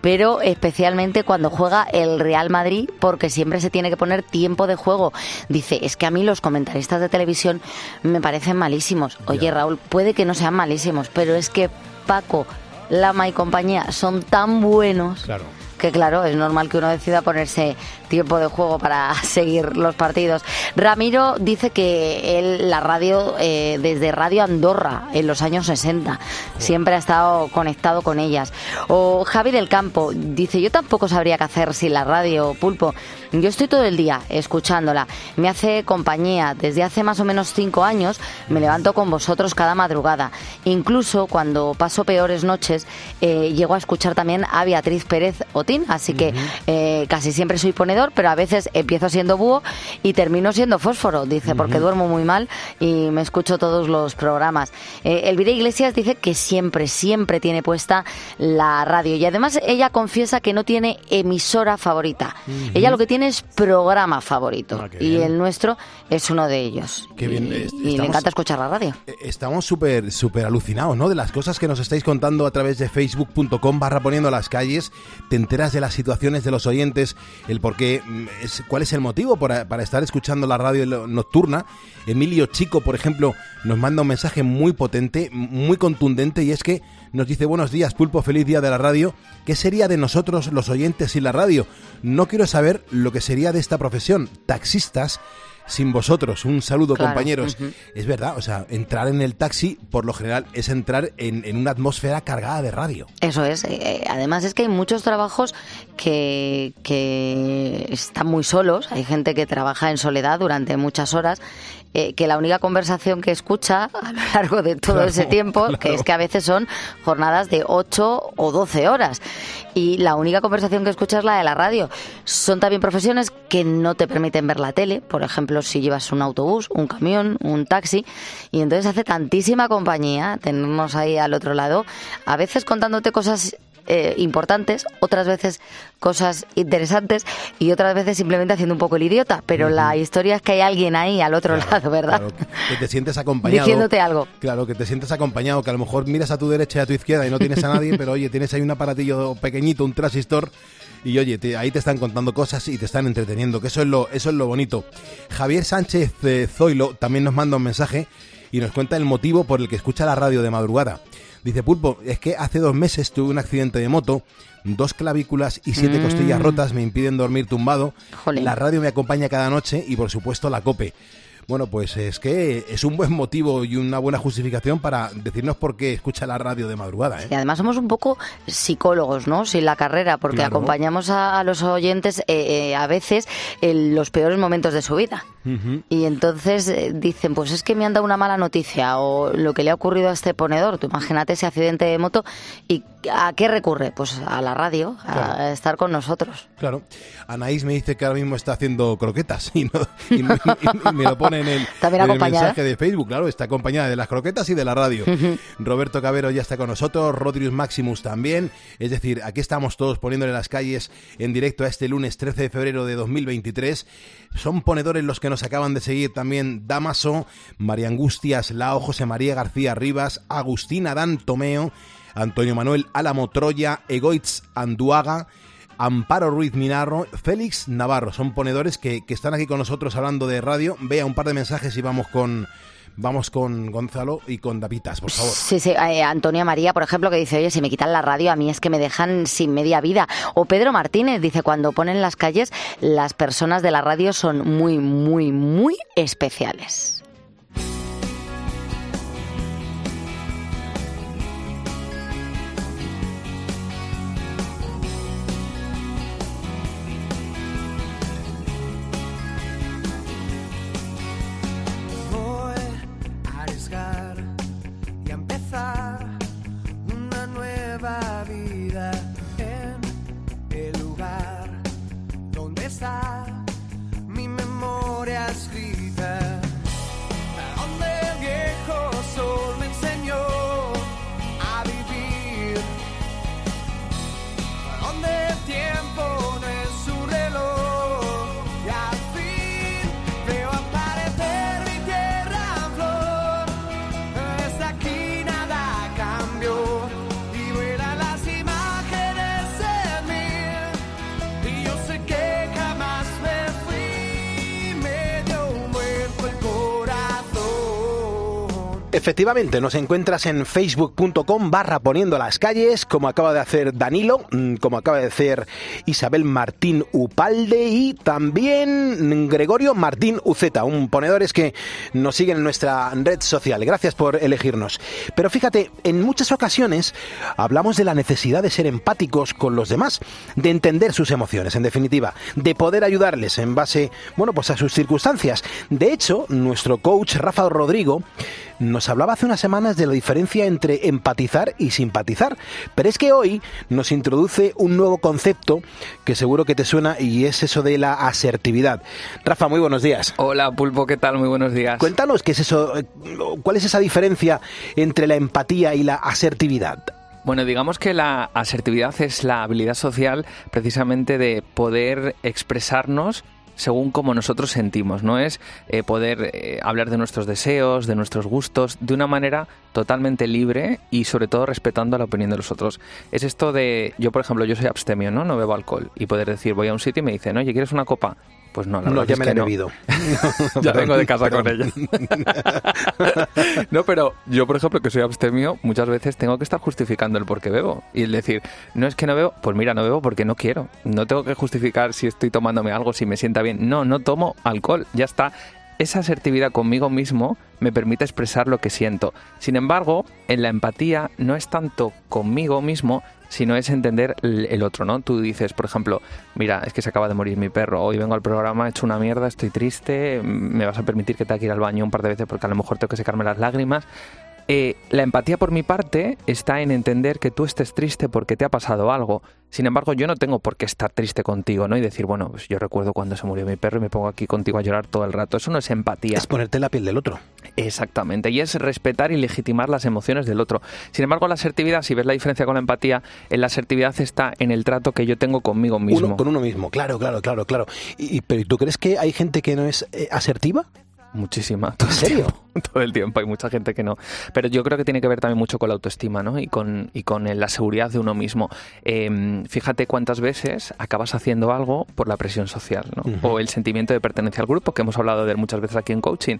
pero especialmente cuando juega el Real Madrid, porque siempre se tiene que poner tiempo de juego. Dice, es que a mí los comentaristas de televisión me parecen malísimos. Oye, Raúl, puede que no sean malísimos, pero es que Paco, Lama y compañía son tan buenos. Claro que claro, es normal que uno decida ponerse tiempo de juego para seguir los partidos. Ramiro dice que él, la radio, eh, desde Radio Andorra, en los años 60, siempre ha estado conectado con ellas. O Javi del Campo dice, yo tampoco sabría qué hacer sin la radio, Pulpo. Yo estoy todo el día escuchándola. Me hace compañía. Desde hace más o menos cinco años me levanto con vosotros cada madrugada. Incluso cuando paso peores noches, eh, llego a escuchar también a Beatriz Pérez Otín. Así que eh, casi siempre soy ponedor, pero a veces empiezo siendo búho y termino siendo fósforo, dice, porque duermo muy mal y me escucho todos los programas. Eh, Elvira Iglesias dice que siempre, siempre tiene puesta la radio. Y además ella confiesa que no tiene emisora favorita. Ella lo que tiene es programa favorito. Ah, y el nuestro es uno de ellos. Qué bien. Y, estamos- encanta escuchar la radio. Eh, Estamos súper, súper alucinados, ¿no? De las cosas que nos estáis contando a través de facebook.com barra poniendo las calles. Te enteras de las situaciones de los oyentes, el por qué, es, cuál es el motivo para, estar escuchando la radio nocturna. Emilio Chico, por ejemplo, nos manda un mensaje muy potente, muy contundente, y es que nos dice, buenos días, Pulpo, feliz día de la radio. ¿Qué sería de nosotros los oyentes sin la radio? No quiero saber lo que sería de esta profesión. Taxistas sin vosotros. Un saludo, Claro, compañeros. Es verdad, o sea, entrar en el taxi, por lo general, es entrar en, en una atmósfera cargada de radio. Eso es. eh, además es que hay muchos trabajos que, que están muy solos. Hay gente que trabaja en soledad durante muchas horas. Eh, que la única conversación que escucha a lo largo de todo Claro, ese tiempo, que es que a veces son jornadas de 8 o 12 horas, y la única conversación que escucha es la de la radio. Son también profesiones que no te permiten ver la tele, por ejemplo, si llevas un autobús, un camión, un taxi, y entonces hace tantísima compañía tenernos ahí al otro lado, a veces contándote cosas eh, importantes, otras veces cosas interesantes y otras veces simplemente haciendo un poco el idiota, pero la historia es que hay alguien ahí al otro lado, ¿verdad? Claro, que te sientes acompañado. Diciéndote algo. Claro, que te sientes acompañado, que a lo mejor miras a tu derecha y a tu izquierda y no tienes a nadie, pero oye, tienes ahí un aparatillo pequeñito, un transistor, y oye, te- ahí te están contando cosas y te están entreteniendo, que eso es lo, eso es lo bonito. Javier Sánchez eh, Zoilo también nos manda un mensaje y nos cuenta el motivo por el que escucha la radio de madrugada. Dice, Pulpo, es que hace dos meses tuve un accidente de moto, dos clavículas y siete Mm. costillas rotas me impiden dormir tumbado. Jolín. La radio me acompaña cada noche y por supuesto la cope. Bueno, pues es que es un buen motivo y una buena justificación para decirnos por qué escucha la radio de madrugada. ¿eh? Y además somos un poco psicólogos, ¿no? Sin la carrera, porque Claro. acompañamos a, a los oyentes eh, eh, a veces en los peores momentos de su vida. Y entonces eh, dicen, pues es que me han dado una mala noticia o lo que le ha ocurrido a este ponedor. Tú imagínate ese accidente de moto y ¿a qué recurre? Pues a la radio, a Claro. estar con nosotros. Claro. Anaís me dice que ahora mismo está haciendo croquetas y, no- y me, y- y me lo pone en el, en mensaje de Facebook. Claro, está acompañada de las croquetas y de la radio. Roberto Cabero ya está con nosotros, Rodrius Maximus también. Es decir, aquí estamos todos poniéndole las calles en directo a este lunes 13 de febrero de 2023. Son ponedores los que nos acaban de seguir también Damaso, María Angustias Lao, José María García Rivas, Agustín Adán Tomeo, Antonio Manuel Álamo Troya, Egoitz Anduaga, Amparo Ruiz Minarro, Félix Navarro. Son ponedores que, que están aquí con nosotros hablando de radio. Vea un par de mensajes y vamos con, vamos con Gonzalo y con Dapitas, por favor. Sí, sí, eh, Antonia María, por ejemplo, que dice, oye, si me quitan la radio, a mí es que me dejan sin media vida. O Pedro Martínez dice, cuando ponen las calles, las personas de la radio son muy, muy, muy especiales. Efectivamente, nos encuentras en facebook.com barra poniendo las calles, como acaba de hacer Danilo, mm, como acaba de hacer Isabel Martín Upalde y también Gregorio Martín Uceta, un ponedores que nos siguen en nuestra red social. Gracias por elegirnos. Pero fíjate, en muchas ocasiones hablamos de la necesidad de ser empáticos con los demás, de entender sus emociones, en definitiva, de poder ayudarles en base, bueno, pues a sus circunstancias. De hecho, nuestro coach Rafa Rodrigo nos hablaba hace unas semanas de la diferencia entre empatizar y simpatizar, pero es que hoy nos introduce un nuevo concepto que seguro que te suena y es eso de la asertividad. Rafa, muy buenos días. Hola Pulpo, ¿qué tal? Muy buenos días. Cuéntanos qué es eso, cuál es esa diferencia entre la empatía y la asertividad. Bueno, digamos que la asertividad es la habilidad social precisamente de poder expresarnos según como nosotros sentimos, no es eh, poder eh, hablar de nuestros deseos, de nuestros gustos, de una manera totalmente libre y sobre todo respetando la opinión de los otros. Es esto de, yo por ejemplo, yo soy abstemio, ¿no? No bebo alcohol y poder decir, voy a un sitio y me dicen, oye, ¿quieres una copa? Pues no, la No, verdad ya es me que la he no. bebido. ya vengo de casa Perdón. con ella. no, pero yo, por ejemplo, que soy abstemio, muchas veces tengo que estar justificando el por qué bebo. Y el decir, no es que no bebo, pues mira, no bebo porque no quiero. No tengo que justificar si estoy tomándome algo, si me sienta bien. No, no tomo alcohol, ya está. Esa asertividad conmigo mismo me permite expresar lo que siento. Sin embargo, en la empatía no es tanto conmigo mismo, sino es entender el otro, ¿no? Tú dices, por ejemplo, mira, es que se acaba de morir mi perro, hoy vengo al programa, he hecho una mierda, estoy triste, me vas a permitir que tenga que ir al baño un par de veces porque a lo mejor tengo que secarme las lágrimas. Eh, la empatía por mi parte está en entender que tú estés triste porque te ha pasado algo. Sin embargo, yo no tengo por qué estar triste contigo, ¿no? Y decir, bueno, pues yo recuerdo cuando se murió mi perro y me pongo aquí contigo a llorar todo el rato. Eso no es empatía. Es ponerte la piel del otro. Exactamente, y es respetar y legitimar las emociones del otro. Sin embargo, la asertividad, si ves la diferencia con la empatía, en la asertividad está en el trato que yo tengo conmigo mismo. Uno con uno mismo, claro, claro, claro, claro. Y, y- pero ¿tú crees que hay gente que no es eh, asertiva? Muchísima. Todo ¿En serio? Todo el tiempo, hay mucha gente que no. Pero yo creo que tiene que ver también mucho con la autoestima, ¿no? Y con, y con la seguridad de uno mismo. Eh, fíjate cuántas veces acabas haciendo algo por la presión social, ¿no? O el sentimiento de pertenencia al grupo, que hemos hablado de él muchas veces aquí en coaching.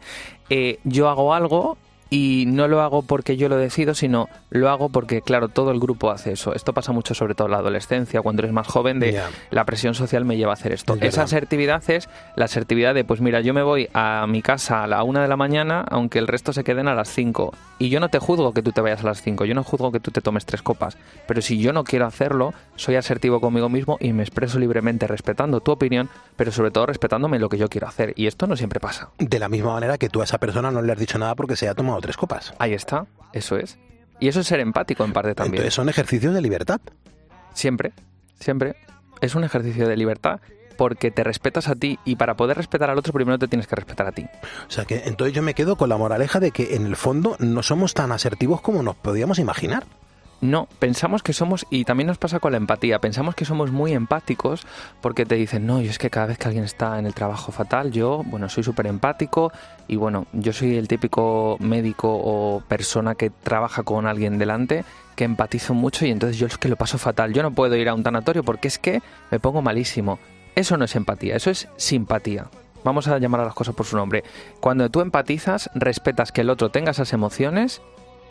Eh, yo hago algo y no lo hago porque yo lo decido, sino lo hago porque, claro, todo el grupo hace eso. Esto pasa mucho sobre todo en la adolescencia, cuando eres más joven, de la presión social me lleva a hacer esto. Es. Esa asertividad es la asertividad de, pues mira, yo me voy a mi casa a la una de la mañana, aunque el resto se queden a las cinco. Y yo no te juzgo que tú te vayas a las cinco, yo no juzgo que tú te tomes tres copas. Pero si yo no quiero hacerlo, soy asertivo conmigo mismo y me expreso libremente respetando tu opinión, pero sobre todo respetándome lo que yo quiero hacer. Y esto no siempre pasa. De la misma manera que tú a esa persona no le has dicho nada porque se ha tomado tres copas. Ahí está, eso es. Y eso es ser empático en parte también. Entonces son ejercicios de libertad. Siempre, siempre. Es un ejercicio de libertad porque te respetas a ti y para poder respetar al otro primero te tienes que respetar a ti. O sea que entonces yo me quedo con la moraleja de que en el fondo no somos tan asertivos como nos podíamos imaginar. No, pensamos que somos, y también nos pasa con la empatía, pensamos que somos muy empáticos porque te dicen, no, yo es que cada vez que alguien está en el trabajo fatal, yo, bueno, soy súper empático y bueno, yo soy el típico médico o persona que trabaja con alguien delante que empatizo mucho y entonces yo es que lo paso fatal, yo no puedo ir a un tanatorio porque es que me pongo malísimo. Eso no es empatía, eso es simpatía. Vamos a llamar a las cosas por su nombre. Cuando tú empatizas, respetas que el otro tenga esas emociones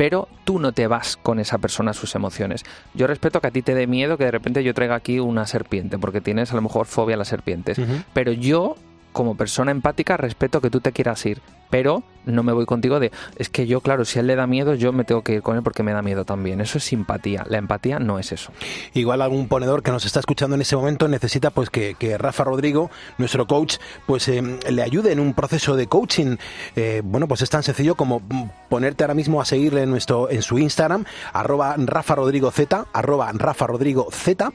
pero tú no te vas con esa persona a sus emociones. Yo respeto que a ti te dé miedo que de repente yo traiga aquí una serpiente, porque tienes a lo mejor fobia a las serpientes. Pero yo, como persona empática, respeto que tú te quieras ir, pero no me voy contigo de, es que yo, claro, si a él le da miedo, yo me tengo que ir con él porque me da miedo también. Eso es simpatía. La empatía no es eso. Igual algún ponedor que nos está escuchando en ese momento necesita pues que, que Rafa Rodrigo, nuestro coach, pues eh, le ayude en un proceso de coaching. Eh, bueno, pues es tan sencillo como mm, ponerte ahora mismo a seguirle en nuestro en su Instagram, arroba Rafa Rodrigo arroba Rafa Rodrigo Z.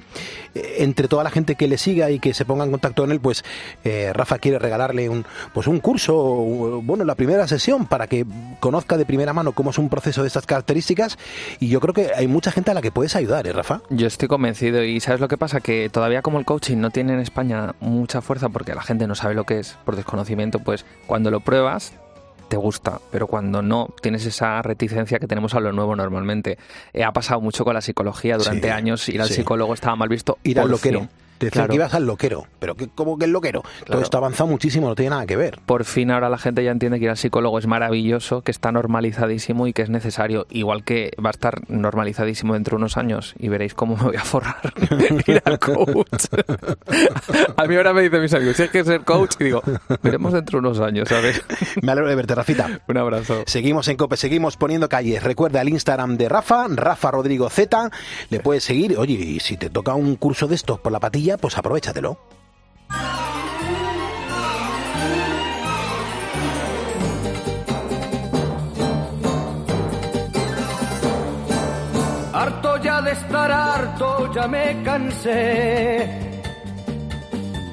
Eh, entre toda la gente que le siga y que se ponga en contacto con él, pues eh, Rafa quiere regalarle un pues un curso, bueno, la primera sesión para que conozca de primera mano cómo es un proceso de estas características. Y yo creo que hay mucha gente a la que puedes ayudar, ¿eh, Rafa? Yo estoy convencido y ¿sabes lo que pasa? Que todavía como el coaching no tiene en España mucha fuerza porque la gente no sabe lo que es por desconocimiento, pues cuando lo pruebas te gusta, pero cuando no tienes esa reticencia que tenemos a lo nuevo normalmente. Eh, ha pasado mucho con la psicología durante Sí, años, ir al sí. psicólogo estaba mal visto. Ir al loquero. fin. Te decían Claro. que ibas al loquero. Pero ¿qué, ¿cómo que el loquero? Todo esto ha avanzado muchísimo, no tiene nada que ver. Por fin ahora la gente ya entiende que ir al psicólogo es maravilloso, que está normalizadísimo y que es necesario. Igual que va a estar normalizadísimo dentro de unos años y veréis cómo me voy a forrar ir al coach. a mí ahora me dicen mis amigos, si es que ser coach, y digo, veremos dentro de unos años, ¿sabes? Me alegro de verte, Rafita. Un abrazo. Seguimos en COPE, seguimos poniendo calles. Recuerda el Instagram de Rafa, Rafa Rodrigo Z. Le puedes seguir. Oye, y si te toca un curso de estos por la patilla, pues aprovechatelo. Harto ya de estar harto, ya me cansé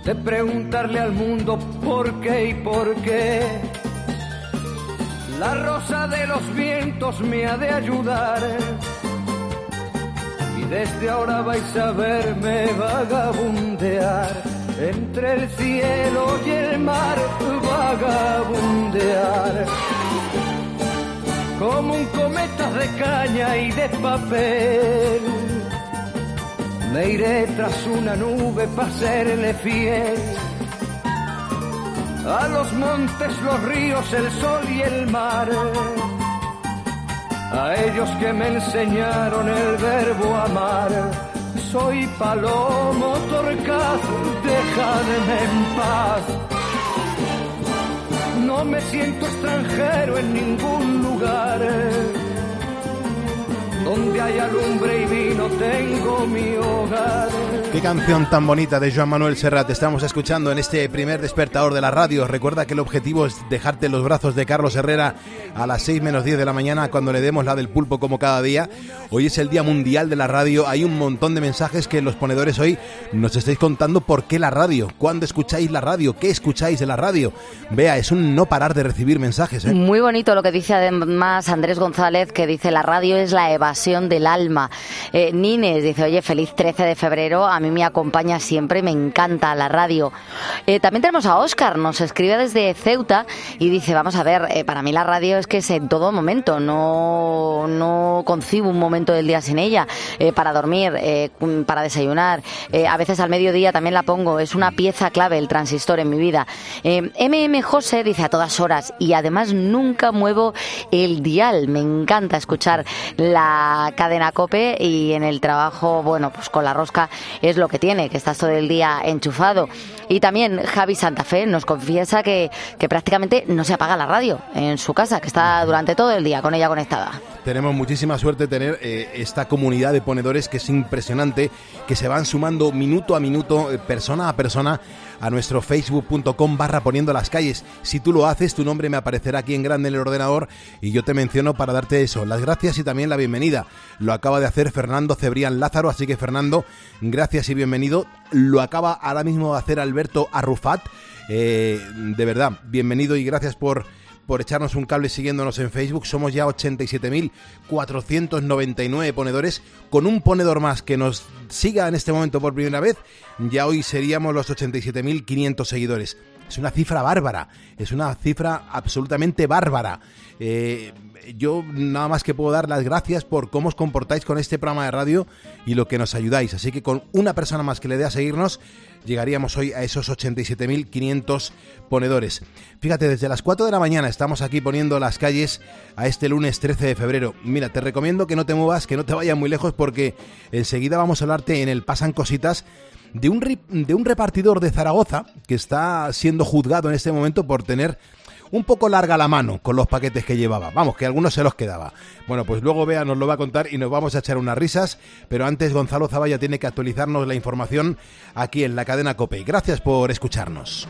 de preguntarle al mundo por qué y por qué. La rosa de los vientos me ha de ayudar desde ahora vais a verme vagabundear entre el cielo y el mar, vagabundear como un cometa de caña y de papel. Me iré tras una nube para serle fiel. A los montes, los ríos, el sol y el mar. A ellos que me enseñaron el verbo amar. Soy palomo torcaz, dejadme en paz. No me siento extranjero en ningún lugar. Donde haya lumbre y vino tengo mi hogar. Qué canción tan bonita de Joan Manuel Serrat estamos escuchando en este primer despertador de la radio. Recuerda que el objetivo es dejarte en los brazos de Carlos Herrera a las 6 menos 10 de la mañana cuando le demos la del pulpo como cada día. Hoy es el Día Mundial de la Radio. Hay un montón de mensajes que los ponedores hoy nos estáis contando por qué la radio, cuándo escucháis la radio, qué escucháis de la radio. Vea, es un no parar de recibir mensajes. ¿eh? Muy bonito lo que dice además Andrés González, que dice la radio es la evasión del alma. Eh, Nines dice, oye, feliz 13 de febrero, a mí me acompaña siempre, me encanta la radio. Eh, también tenemos a Óscar, nos escribe desde Ceuta y dice, vamos a ver, eh, para mí la radio es que es en todo momento, no, no concibo un momento del día sin ella, para dormir, para desayunar, a veces al mediodía también la pongo, es una pieza clave el transistor en mi vida. MM José dice a todas horas y además nunca muevo el dial, me encanta escuchar la cadena Cope y en el trabajo, bueno, pues con la rosca es lo que tiene, que estás todo el día enchufado. Y también Javi Santa Fe nos confiesa que, que prácticamente no se apaga la radio en su casa, que está durante todo el día con ella conectada. Tenemos muchísima suerte de tener eh, esta comunidad de ponedores que es impresionante, que se van sumando minuto a minuto, eh, persona a persona, a nuestro facebook.com barra poniendo las calles. Si tú lo haces, tu nombre me aparecerá aquí en grande en el ordenador y yo te menciono para darte eso, las gracias y también la bienvenida. Lo acaba de hacer Fernando Cebrián Lázaro, así que Fernando, gracias y bienvenido. Lo acaba ahora mismo de hacer Alberto Arrufat. Eh, de verdad, bienvenido y gracias por por echarnos un cable siguiéndonos en Facebook. Somos ya 87.499 ponedores. Con un ponedor más que nos siga en este momento por primera vez, ya hoy seríamos los 87.500 seguidores. Es una cifra bárbara, es una cifra absolutamente bárbara. Eh, yo nada más que puedo dar las gracias por cómo os comportáis con este programa de radio y lo que nos ayudáis. Así que con una persona más que le dé a seguirnos, llegaríamos hoy a esos 87.500 ponedores. Fíjate, desde las 4 de la mañana estamos aquí poniendo las calles a este lunes 13 de febrero. Mira, te recomiendo que no te muevas, que no te vayas muy lejos porque enseguida vamos a hablarte en el Pasan Cositas de un, de un repartidor de Zaragoza que está siendo juzgado en este momento por tener un poco larga la mano con los paquetes que llevaba. Vamos, que algunos se los quedaba. Bueno, pues luego Bea nos lo va a contar y nos vamos a echar unas risas, pero antes Gonzalo Zavalla tiene que actualizarnos la información aquí en la cadena COPE. Gracias por escucharnos.